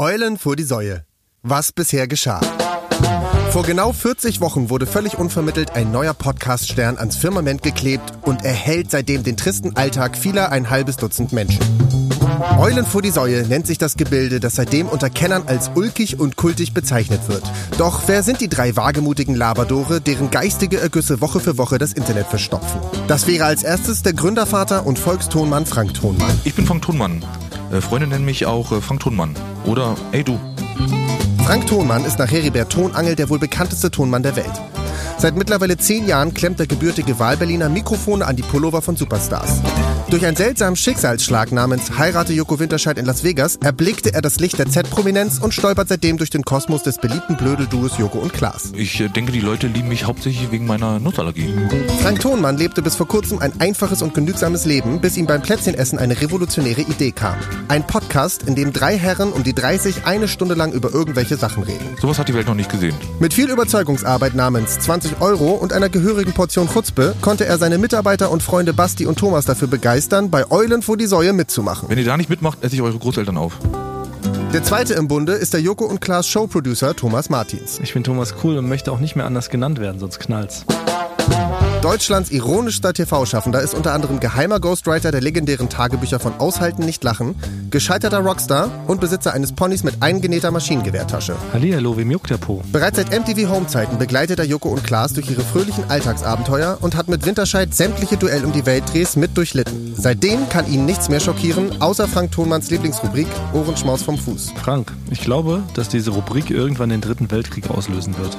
Eulen vor die Säue. Was bisher geschah. Vor genau 40 Wochen wurde völlig unvermittelt ein neuer Podcast-Stern ans Firmament geklebt und erhellt seitdem den tristen Alltag vieler ein halbes Dutzend Menschen. Eulen vor die Säue nennt sich das Gebilde, das seitdem unter Kennern als ulkig und kultig bezeichnet wird. Doch wer sind die drei wagemutigen Labradore, deren geistige Ergüsse Woche für Woche das Internet verstopfen? Das wäre als erstes der Gründervater und Volkstonmann Frank Thonmann. Ich bin Frank Thunmann. Äh, Freunde nennen mich auch äh, Frank Thunmann. Oder Ey du. Frank Thonmann ist nach Heribert Tonangel der wohl bekannteste Tonmann der Welt. Seit mittlerweile zehn Jahren klemmt der gebürtige Wahlberliner Mikrofone an die Pullover von Superstars. Durch einen seltsamen Schicksalsschlag namens Heirate Joko Winterscheid in Las Vegas erblickte er das Licht der Z-Prominenz und stolpert seitdem durch den Kosmos des beliebten Blödelduos Joko und Klaas. Ich äh, denke, die Leute lieben mich hauptsächlich wegen meiner Nutzallergie. Frank Thonmann lebte bis vor kurzem ein einfaches und genügsames Leben, bis ihm beim Plätzchenessen eine revolutionäre Idee kam. Ein Podcast, in dem drei Herren um die 30 eine Stunde lang über irgendwelche Sachen reden. Sowas hat die Welt noch nicht gesehen. Mit viel Überzeugungsarbeit namens 20 Euro und einer gehörigen Portion Chutzpe konnte er seine Mitarbeiter und Freunde Basti und Thomas dafür begeistern, bei Eulen vor die Säue mitzumachen. Wenn ihr da nicht mitmacht, esse ich eure Großeltern auf. Der zweite im Bunde ist der Joko und Klaas Showproducer Thomas Martins. Ich bin Thomas Kuhl und möchte auch nicht mehr anders genannt werden, sonst knallt's. Deutschlands ironischster TV-Schaffender ist unter anderem geheimer Ghostwriter der legendären Tagebücher von Aushalten nicht lachen, gescheiterter Rockstar und Besitzer eines Ponys mit eingenähter Maschinengewehrtasche. Hallihallo, wem juckt der Po? Bereits seit MTV Homezeiten begleitet er Joko und Klaas durch ihre fröhlichen Alltagsabenteuer und hat mit Winterscheid sämtliche Duell um die Welt-Drehs mit durchlitten. Seitdem kann ihn nichts mehr schockieren, außer Frank Thonmanns Lieblingsrubrik Ohrenschmaus vom Fuß. Frank, ich glaube, dass diese Rubrik irgendwann den dritten Weltkrieg auslösen wird.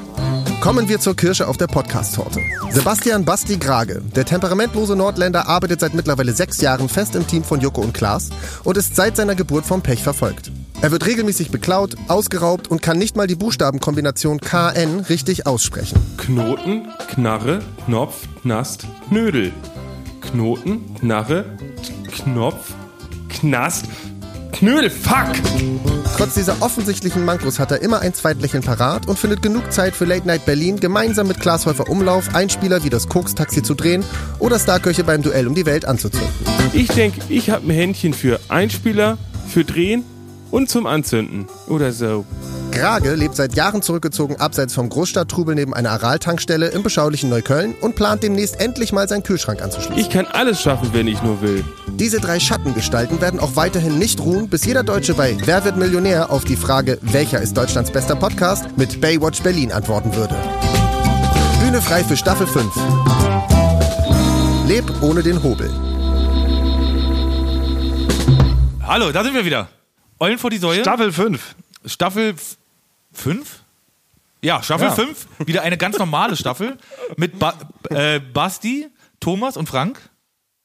Kommen wir zur Kirsche auf der Podcast-Torte. Sebastian Basti Grage, der temperamentlose Nordländer, arbeitet seit mittlerweile sechs Jahren fest im Team von Joko und Klaas und ist seit seiner Geburt vom Pech verfolgt. Er wird regelmäßig beklaut, ausgeraubt und kann nicht mal die Buchstabenkombination KN richtig aussprechen. Knoten, Knarre, Knopf, Knast, Knödel. Knoten, Knarre, Knopf, Knast, Knödel. Fuck! Trotz dieser offensichtlichen Mankos hat er immer ein Zweitlächeln parat und findet genug Zeit für Late Night Berlin gemeinsam mit Klaas Häufer Umlauf Einspieler wie das Koks-Taxi zu drehen oder Starköche beim Duell um die Welt anzuzünden. Ich denke, ich habe ein Händchen für Einspieler, für Drehen und zum Anzünden. Oder so. Grage lebt seit Jahren zurückgezogen abseits vom Großstadttrubel neben einer Aral-Tankstelle im beschaulichen Neukölln und plant demnächst endlich mal seinen Kühlschrank anzuschließen. Ich kann alles schaffen, wenn ich nur will. Diese drei Schattengestalten werden auch weiterhin nicht ruhen, bis jeder Deutsche bei Wer wird Millionär auf die Frage, welcher ist Deutschlands bester Podcast, mit Baywatch Berlin antworten würde. Bühne frei für Staffel 5. Leb ohne den Hobel. Hallo, da sind wir wieder. Eulen vor die Säue. Staffel 5. Staffel 5? Ja, Staffel Ja. 5. Wieder eine ganz normale Staffel mit ba äh, Basti, Thomas und Frank.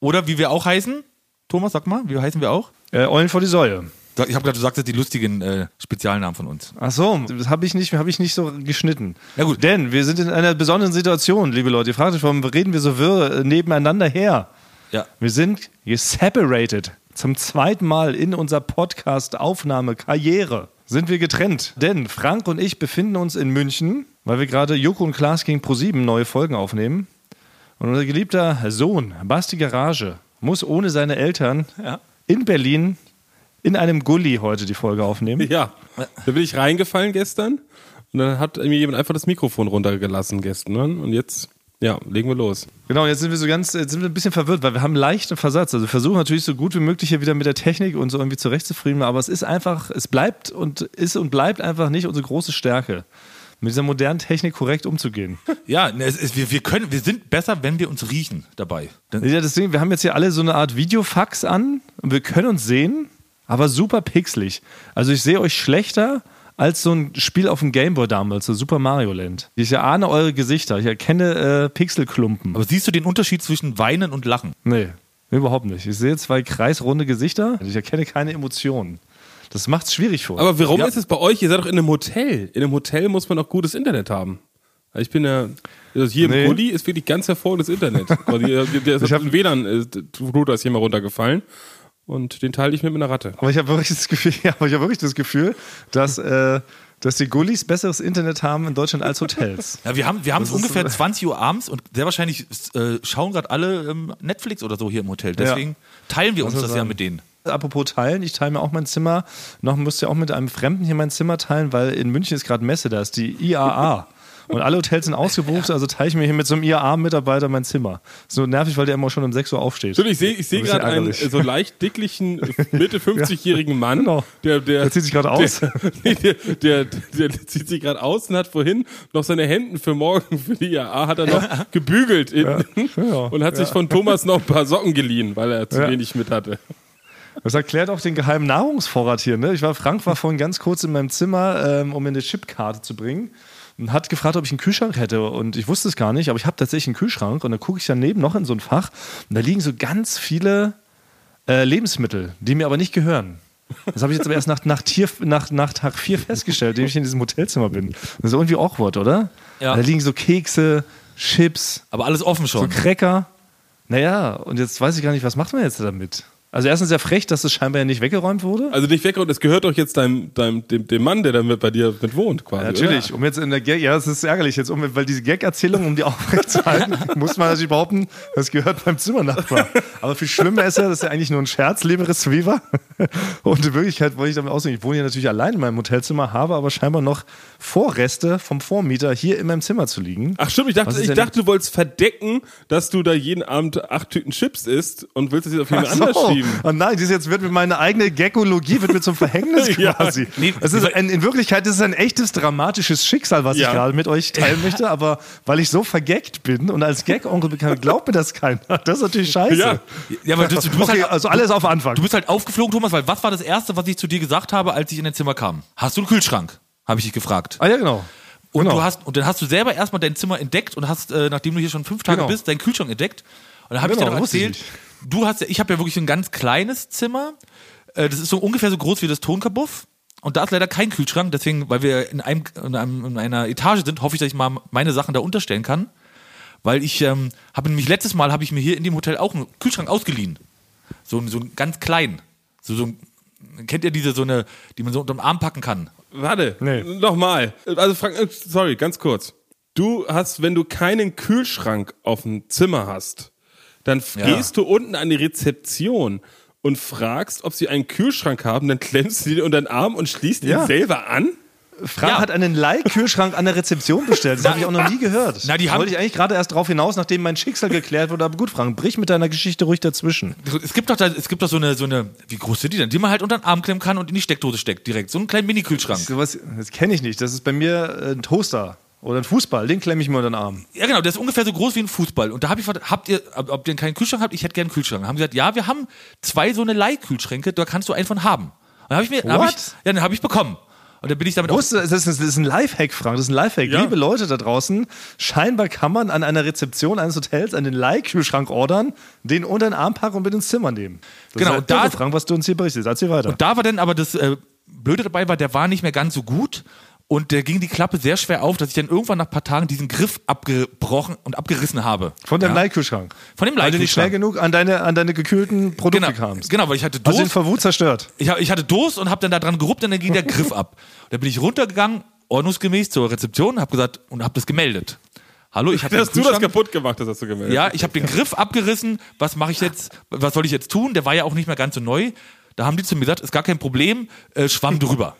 Oder wie wir auch heißen. Thomas, sag mal, wie heißen wir auch? Äh, Eulen vor die. Sag- Ich habe gerade, sagst jetzt die lustigen äh, Spezialnamen von uns. Ach so, das habe ich, nicht- hab ich nicht so geschnitten. Ja, gut. Denn wir sind in einer besonderen Situation, liebe Leute. Ihr fragt euch, warum reden wir so wirr äh, nebeneinander her? Ja. Wir sind separated. Zum zweiten Mal in unserer Podcast-Aufnahme-Karriere sind wir getrennt. Denn Frank und ich befinden uns in München, weil wir gerade Joko und Klaas gegen ProSieben neue Folgen aufnehmen. Und unser geliebter Sohn, Basti Garage, muss ohne seine Eltern in Berlin in einem Gully heute die Folge aufnehmen. Ja. Da bin ich reingefallen gestern und dann hat mir jemand einfach das Mikrofon runtergelassen gestern. Ne? Und jetzt, ja, legen wir los. Genau, jetzt sind wir so ganz, jetzt sind wir ein bisschen verwirrt, weil wir haben leichten Versatz. Also wir versuchen natürlich so gut wie möglich hier wieder mit der Technik und so irgendwie zurechtzufrieden, aber es ist einfach, es bleibt und ist und bleibt einfach nicht unsere große Stärke, mit dieser modernen Technik korrekt umzugehen. Ja, ne, es ist, wir, wir, können, wir sind besser, wenn wir uns riechen dabei. Dann, ja, deswegen, wir haben jetzt hier alle so eine Art Videofax an und wir können uns sehen, aber super pixelig. Also ich sehe euch schlechter als so ein Spiel auf dem Gameboy damals, so Super Mario Land. Ich erahne eure Gesichter, ich erkenne äh, Pixelklumpen. aber siehst du den Unterschied zwischen Weinen und Lachen? Nee, überhaupt nicht. Ich sehe zwei kreisrunde Gesichter. Ich erkenne keine Emotionen. Das macht es schwierig für uns. Aber warum Ja. ist es bei euch? Ihr seid doch in einem Hotel. In einem Hotel muss man auch gutes Internet haben. Also Ich bin ja, also hier Nee. im Gully ist wirklich ganz hervorragendes Internet. Also hier, der ist ein WLAN-Router ist hier mal runtergefallen und den teile ich mit einer Ratte. Aber ich habe wirklich das Gefühl, ja, aber ich habe wirklich das Gefühl, dass, äh, dass die Gullis besseres Internet haben in Deutschland als Hotels. Ja, wir haben, wir haben es Das ungefähr 20 Uhr abends und sehr wahrscheinlich äh, schauen gerade alle ähm, Netflix oder so hier im Hotel. Deswegen teilen wir uns das man ja mit denen. Apropos teilen, ich teile mir auch mein Zimmer. Noch musste ja auch mit einem Fremden hier mein Zimmer teilen, weil in München ist gerade Messe, da ist die IAA. Und alle Hotels sind ausgebucht, also teile ich mir hier mit so einem IAA-Mitarbeiter mein Zimmer. So nervig, weil der immer schon um 6 Uhr aufsteht. Stimmt, ich sehe ich seh gerade einen so leicht dicklichen, Mitte 50-jährigen Mann. Genau. Der, der, Der zieht sich gerade aus. Der, nee, der, der, der, zieht sich gerade aus und hat vorhin noch seine Hemden für morgen für die IAA hat er noch gebügelt ja. und hat sich von Thomas noch ein paar Socken geliehen, weil er zu wenig mit hatte. Das erklärt auch den geheimen Nahrungsvorrat hier. Ne? Ich war, Frank war vorhin ganz kurz in meinem Zimmer, ähm, um mir eine Chipkarte zu bringen. Und hat gefragt, ob ich einen Kühlschrank hätte. Und ich wusste es gar nicht, aber ich habe tatsächlich einen Kühlschrank. Und dann gucke ich daneben noch in so ein Fach. Und da liegen so ganz viele äh, Lebensmittel, die mir aber nicht gehören. Das habe ich jetzt aber erst nach, nach, Tier, nach, nach Tag 4 festgestellt, dem ich in diesem Hotelzimmer bin. Das ist irgendwie awkward, oder? Ja. Da liegen so Kekse, Chips, Aber alles offen so schon. Cracker. Naja, und jetzt weiß ich gar nicht, was macht man jetzt damit? Also erstens sehr frech, dass es scheinbar ja nicht weggeräumt wurde. Also nicht weg und es gehört doch jetzt deinem, deinem, dem, dem Mann, der da mit bei dir mit wohnt, quasi. Natürlich, um jetzt in der Gag, ja, es ist ärgerlich jetzt, um, weil diese Gag-Erzählung, um die aufrechtzuerhalten, muss man natürlich behaupten, das gehört beim Zimmernachbar. Aber viel schlimmer ist ja, das ist ja eigentlich nur ein Scherz, Leberes Viva. Und in Wirklichkeit wollte ich damit ausgehen, ich wohne hier natürlich allein in meinem Hotelzimmer, habe aber scheinbar noch Vorreste vom Vormieter hier in meinem Zimmer zu liegen. Ach stimmt, ich dachte, ich dachte, du wolltest verdecken, dass du da jeden Abend acht Tüten Chips isst und willst es jetzt auf jemand anders schieben. Oh nein, das jetzt wird mir meine eigene Geckologie wird mir zum Verhängnis Ja. quasi. Nee, es ist ein, in Wirklichkeit ist es ein echtes dramatisches Schicksal, was Ja. ich gerade mit euch teilen möchte, aber weil ich so vergeckt bin und als Gag-Onkel bekannt, glaubt mir das keiner. Das ist natürlich scheiße. Ja. Ja, aber du, du, bist Okay, halt, also alles auf Anfang. du bist halt aufgeflogen, Thomas, weil was war das Erste, was ich zu dir gesagt habe, als ich in dein Zimmer kam? Hast du einen Kühlschrank? Habe ich dich gefragt. ah ja, genau. Und, genau. du hast, und dann hast du selber erstmal dein Zimmer entdeckt und hast, äh, nachdem du hier schon fünf Tage Genau. bist, deinen Kühlschrank entdeckt. Und dann habe Genau, ich dir noch erzählt, du hast ja, ich habe ja wirklich ein ganz kleines Zimmer. Äh, das ist so ungefähr so groß wie das Tonkabuff. Und da ist leider kein Kühlschrank, deswegen, weil wir in, einem, in, einem, in einer Etage sind, hoffe ich, dass ich mal meine Sachen da unterstellen kann. Weil ich ähm, habe nämlich letztes Mal habe ich mir hier in dem Hotel auch einen Kühlschrank ausgeliehen. So, ein- so ein ganz klein. So, so kennt ihr diese so eine, die man so unter dem Arm packen kann? Warte, Nee. nochmal. Also Frank, äh, sorry, ganz kurz. Du hast, wenn du keinen Kühlschrank auf dem Zimmer hast, dann Ja. gehst du unten an die Rezeption und fragst, ob sie einen Kühlschrank haben, dann klemmst du den unter den Arm und schließt ihn Ja. selber an. Frank Ja. hat einen Leihkühlschrank an der Rezeption bestellt. Das habe ich auch noch nie gehört. Na, die da wollte ich eigentlich gerade erst drauf hinaus, nachdem mein Schicksal geklärt wurde. Aber gut, Frank, brich mit deiner Geschichte ruhig dazwischen. Es gibt doch da, es gibt doch so eine, so eine, wie groß sind die denn? Die man halt unter den Arm klemmen kann und in die Steckdose steckt direkt. So einen kleinen Mini-Kühlschrank. Sowas, das kenne ich nicht. Das ist bei mir äh, ein Toaster oder ein Fußball. Den klemme ich mir unter den Arm. Ja, genau, der ist ungefähr so groß wie ein Fußball. Und da habe ich gefragt, habt ihr, ob ihr keinen Kühlschrank habt? Ich hätte gerne einen Kühlschrank. Haben gesagt, ja, wir haben zwei so eine Leihkühlschränke, da kannst du einen von haben. Und dann habe ich mir, hab ich, ja, dann habe ich bekommen. Und dann bin ich damit Wusste, das ist, das ist ein Lifehack, Frank. Das ist ein Lifehack. Ja. Liebe Leute da draußen, scheinbar kann man an einer Rezeption eines Hotels einen Leihkühlschrank ordern, den unter den Arm packen und mit ins Zimmer nehmen. Das Genau, ist und da- Frank, was du uns hier berichtest. Erzähl weiter. Und da war dann aber das äh, Blöde dabei war, der war nicht mehr ganz so gut. Und der ging die Klappe sehr schwer auf, dass ich dann irgendwann nach ein paar Tagen diesen Griff abgebrochen und abgerissen habe. Von deinem ja? Leihkühlschrank. Von dem Weil du nicht schnell Leihkühlschrank. genug an deine, an deine gekühlten Produkte Genau, kamst. genau, weil ich hatte Hast du den Durst. vor Wut zerstört? Ich, hab- ich hatte Durst und habe dann da dran geruppt und dann ging der Griff ab. Und dann bin ich runtergegangen, ordnungsgemäß zur Rezeption, habe gesagt und habe das gemeldet. Hallo, ich habe Dass du das kaputt gemacht hast, hast du gemeldet. Ja, ich habe den Griff abgerissen. Was mache ich jetzt? Was soll ich jetzt tun? Der war ja auch nicht mehr ganz so neu. Da haben die zu mir gesagt, ist gar kein Problem, äh, schwamm drüber.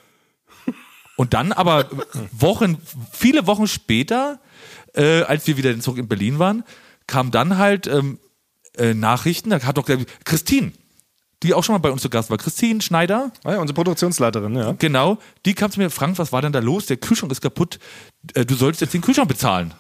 Und dann aber Wochen, viele Wochen später, äh, als wir wieder zurück in Berlin waren, kam dann halt ähm, äh, Nachrichten, da hat doch der Christine, die auch schon mal bei uns zu Gast war, Christine Schneider, Ah ja, unsere Produktionsleiterin, ja. Genau, die kam zu mir, Frank, was war denn da los? Der Kühlschrank ist kaputt. Äh, Du solltest jetzt den Kühlschrank bezahlen.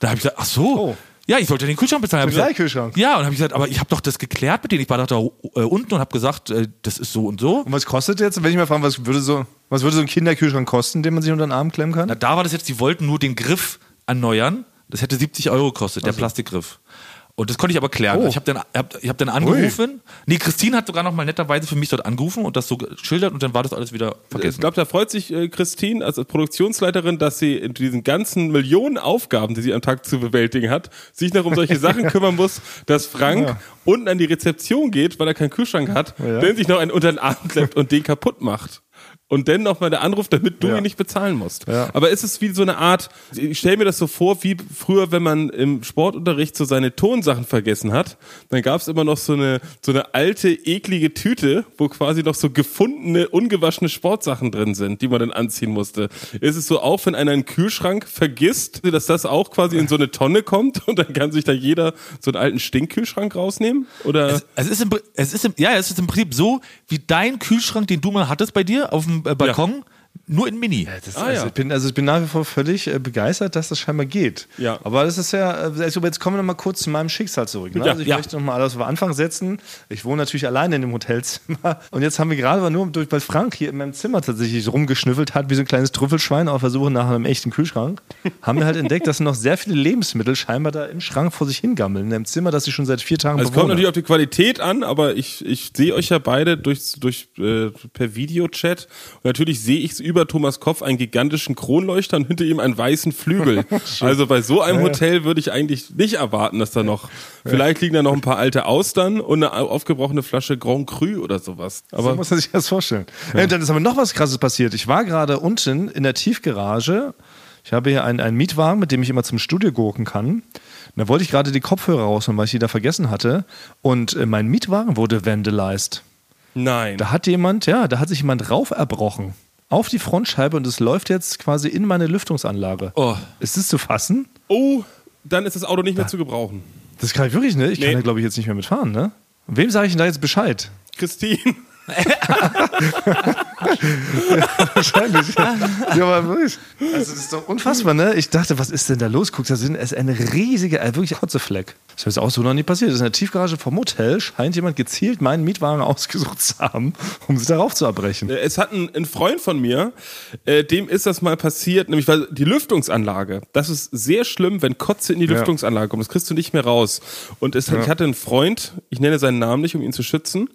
Da habe ich gesagt, ach so. Oh. Ja, ich sollte den Kühlschrank bezahlen. Den Leihkühlschrank? Ja, und habe ich gesagt, aber ich habe doch das geklärt mit denen. Ich war doch da äh, unten und habe gesagt, äh, das ist so und so. Und was kostet jetzt, wenn ich mal frage, was würde so, was würde so ein Kinderkühlschrank kosten, den man sich unter den Arm klemmen kann? Na, da war das jetzt, die wollten nur den Griff erneuern. Das hätte 70 Euro gekostet, der Plastikgriff. Und das konnte ich aber klären. Oh. Ich habe dann, hab, ich hab dann angerufen. Nee, Christine hat sogar noch mal netterweise für mich dort angerufen und das so geschildert und dann war das alles wieder Ich vergessen. glaube, da freut sich äh, Christine als Produktionsleiterin, dass sie in diesen ganzen Millionen Aufgaben, die sie am Tag zu bewältigen hat, sich noch um solche Sachen kümmern muss, dass Frank Ja. unten an die Rezeption geht, weil er keinen Kühlschrank hat, Ja. dann sich noch einen unter den Arm klemmt und den kaputt macht. Und dann nochmal der Anruf, damit du Ja. ihn nicht bezahlen musst. Ja. Aber ist es wie so eine Art, ich stelle mir das so vor, wie früher, wenn man im Sportunterricht so seine Tonsachen vergessen hat, dann gab es immer noch so eine, so eine alte, eklige Tüte, wo quasi noch so gefundene, ungewaschene Sportsachen drin sind, die man dann anziehen musste. Ist es so auch, wenn einer einen Kühlschrank vergisst, dass das auch quasi in so eine Tonne kommt und dann kann sich da jeder so einen alten Stinkkühlschrank rausnehmen? Oder? Es, es, ist im, es, ist im, ja, es ist im Prinzip so wie dein Kühlschrank, den du mal hattest bei dir auf dem äh, Balkon, nur in Mini. Das, Ah, also, ja. ich bin, also ich bin nach wie vor völlig äh, begeistert, dass das scheinbar geht. Ja. Aber das ist ja, äh, also jetzt kommen wir noch mal kurz zu meinem Schicksal zurück. Ne? Ja, also ich ja. möchte noch mal alles auf Anfang setzen. Ich wohne natürlich alleine in dem Hotelzimmer. Und jetzt haben wir gerade nur durch, weil Frank hier in meinem Zimmer tatsächlich rumgeschnüffelt hat, wie so ein kleines Trüffelschwein auf der Suche nach einem echten Kühlschrank, haben wir halt entdeckt, dass noch sehr viele Lebensmittel scheinbar da im Schrank vor sich hingammeln. In einem Zimmer, das ich schon seit vier Tagen Also es kommt bewohne. natürlich auf die Qualität an, aber ich, ich sehe euch ja beide durch, durch, äh, per Videochat. Und natürlich sehe ich über Thomas Kopf einen gigantischen Kronleuchter und hinter ihm einen weißen Flügel. also bei so einem Hotel würde ich eigentlich nicht erwarten, dass da noch, vielleicht liegen da noch ein paar alte Austern und eine aufgebrochene Flasche Grand Cru oder sowas. so Aber muss man sich das vorstellen. Ja. Und dann ist aber noch was Krasses passiert. Ich war gerade unten in der Tiefgarage. Ich habe hier einen, einen Mietwagen, mit dem ich immer zum Studio gurken kann. Und da wollte ich gerade die Kopfhörer rausholen, weil ich die da vergessen hatte. Und äh, mein Mietwagen wurde vandalized. nein. Da hat jemand, ja, da hat sich jemand rauf erbrochen. Auf die Frontscheibe und es läuft jetzt quasi in meine Lüftungsanlage. Oh. Ist das zu fassen? Oh, dann ist das Auto nicht mehr zu gebrauchen. Das kann ich wirklich nicht. Ich Nee. kann da, glaube ich, jetzt nicht mehr mitfahren, ne? Wem sage ich denn da jetzt Bescheid? Christine. Wahrscheinlich. Ja, aber wirklich. Also, das ist doch unfassbar, ne? Ich dachte, was ist denn da los? Guck, da sind, es ist ein riesiger, äh, wirklich Kotzefleck. Das ist auch so noch nie passiert. Das ist in der Tiefgarage vom Hotel, scheint jemand gezielt meinen Mietwagen ausgesucht zu haben, um sich darauf zu erbrechen. Äh, Es hat ein, ein Freund von mir, äh, dem ist das mal passiert, nämlich weil die Lüftungsanlage, das ist sehr schlimm, wenn Kotze in die Lüftungsanlage kommt, das kriegst du nicht mehr raus. Und es, ich hatte einen Freund, ich nenne seinen Namen nicht, um ihn zu schützen,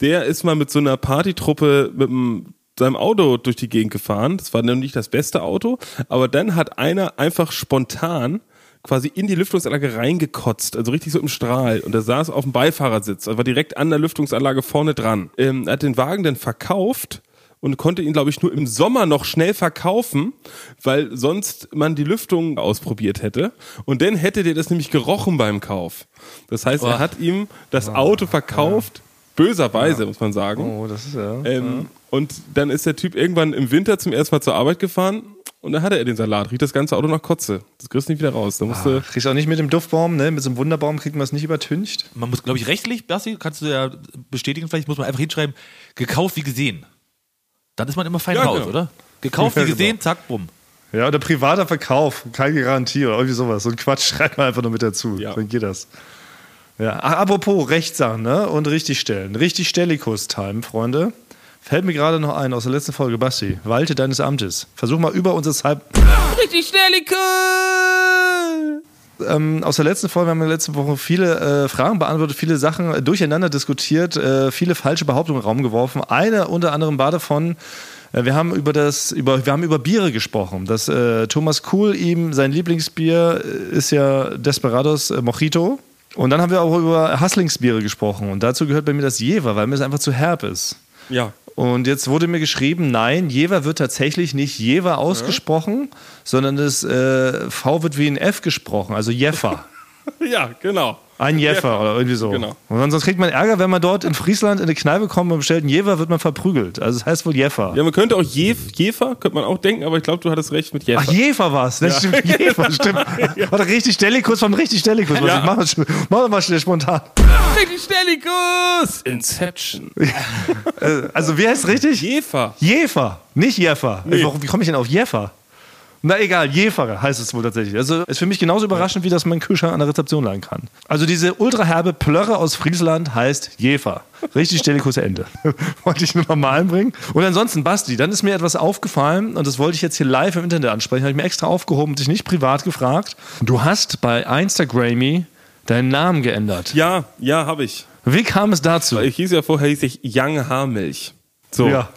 der ist mal mit so einer Partytruppe mit einem seinem Auto durch die Gegend gefahren. Das war noch nicht das beste Auto, aber dann hat einer einfach spontan quasi in die Lüftungsanlage reingekotzt, also richtig so im Strahl. Und er saß auf dem Beifahrersitz, also war direkt an der Lüftungsanlage vorne dran. Ähm, er hat den Wagen dann verkauft und konnte ihn, glaube ich, nur im Sommer noch schnell verkaufen, weil sonst man die Lüftung ausprobiert hätte. Und dann hätte der das nämlich gerochen beim Kauf. Das heißt, er Oh. hat ihm das Auto verkauft, böserweise, muss man sagen. Oh, das ist ja. Ähm, Und dann ist der Typ irgendwann im Winter zum ersten Mal zur Arbeit gefahren und dann hatte er den Salat. Riecht das ganze Auto nach Kotze. Das kriegst du nicht wieder raus. Da musst du. Kriegst auch nicht mit dem Duftbaum, ne? Mit so einem Wunderbaum kriegt man es nicht übertüncht. Man muss, glaube ich, rechtlich, Basti, kannst du ja bestätigen, vielleicht muss man einfach hinschreiben, gekauft wie gesehen. Dann ist man immer fein Ja, raus, genau. oder? Gekauft Ja, wie gesehen, genau. zack, bumm. Ja, oder privater Verkauf, keine Garantie oder irgendwie sowas. So ein Quatsch schreibt man einfach nur mit dazu. Ja. Dann geht das. Ja, apropos Rechtssachen, ne? Und richtig stellen. Richtig Stellikus-Time, Freunde. Fällt mir gerade noch ein aus der letzten Folge, Basti. Walte deines Amtes. Versuch mal über unser Halb. Richtig schnell, Ähm, aus der letzten Folge haben wir letzte Woche viele äh, Fragen beantwortet, viele Sachen äh, durcheinander diskutiert, äh, viele falsche Behauptungen in den Raum geworfen. Eine unter anderem war davon, äh, wir haben über das, über, wir haben über Biere gesprochen. Dass äh, Thomas Kuhl ihm sein Lieblingsbier äh, ist ja Desperados Mojito. Und dann haben wir auch über Hasslingsbiere gesprochen. Und dazu gehört bei mir das Jever, weil mir es einfach zu herb ist. Ja. Und jetzt wurde mir geschrieben, nein, Jever wird tatsächlich nicht Jever ausgesprochen, sondern das äh, V wird wie ein F gesprochen, also Jeffer. Ja, genau. Ein Jeffer oder irgendwie so. Genau. Und sonst kriegt man Ärger, wenn man dort in Friesland in eine Kneipe kommt und bestellt einen Jever, wird man verprügelt. Also das heißt wohl Jeffer. Ja, man könnte auch Jef, Jefer, könnte man auch denken, aber ich glaube, du hattest recht mit Jefer. Ach, Jefer war's. Das stimmt, Jefer, stimmt. War doch richtig Stellikus vom richtig Stellikus. Ja. Mach, mal, schnell- mach doch mal schnell spontan. Richtig Stellikus! Inception. Also wie heißt es richtig? Jefer. Jefer, nicht Jeffer. Warum- Wie komme ich denn auf Jeffer? Na egal, Jefer heißt es wohl tatsächlich. Also ist für mich genauso überraschend, wie dass man einen Kühlschrank an der Rezeption leihen kann. Also diese ultraherbe Plörre aus Friesland heißt Jefer. Richtig Stellikus Ende. wollte ich nur noch mal einbringen. Und ansonsten, Basti, dann ist mir etwas aufgefallen und das wollte ich jetzt hier live im Internet ansprechen. Habe ich mir extra aufgehoben und dich nicht privat gefragt. Du hast bei Instagrammy deinen Namen geändert. Ja, ja, habe ich. Wie kam es dazu? Ich hieß ja vorher, hieß ich Young Haarmilch. So. Ja.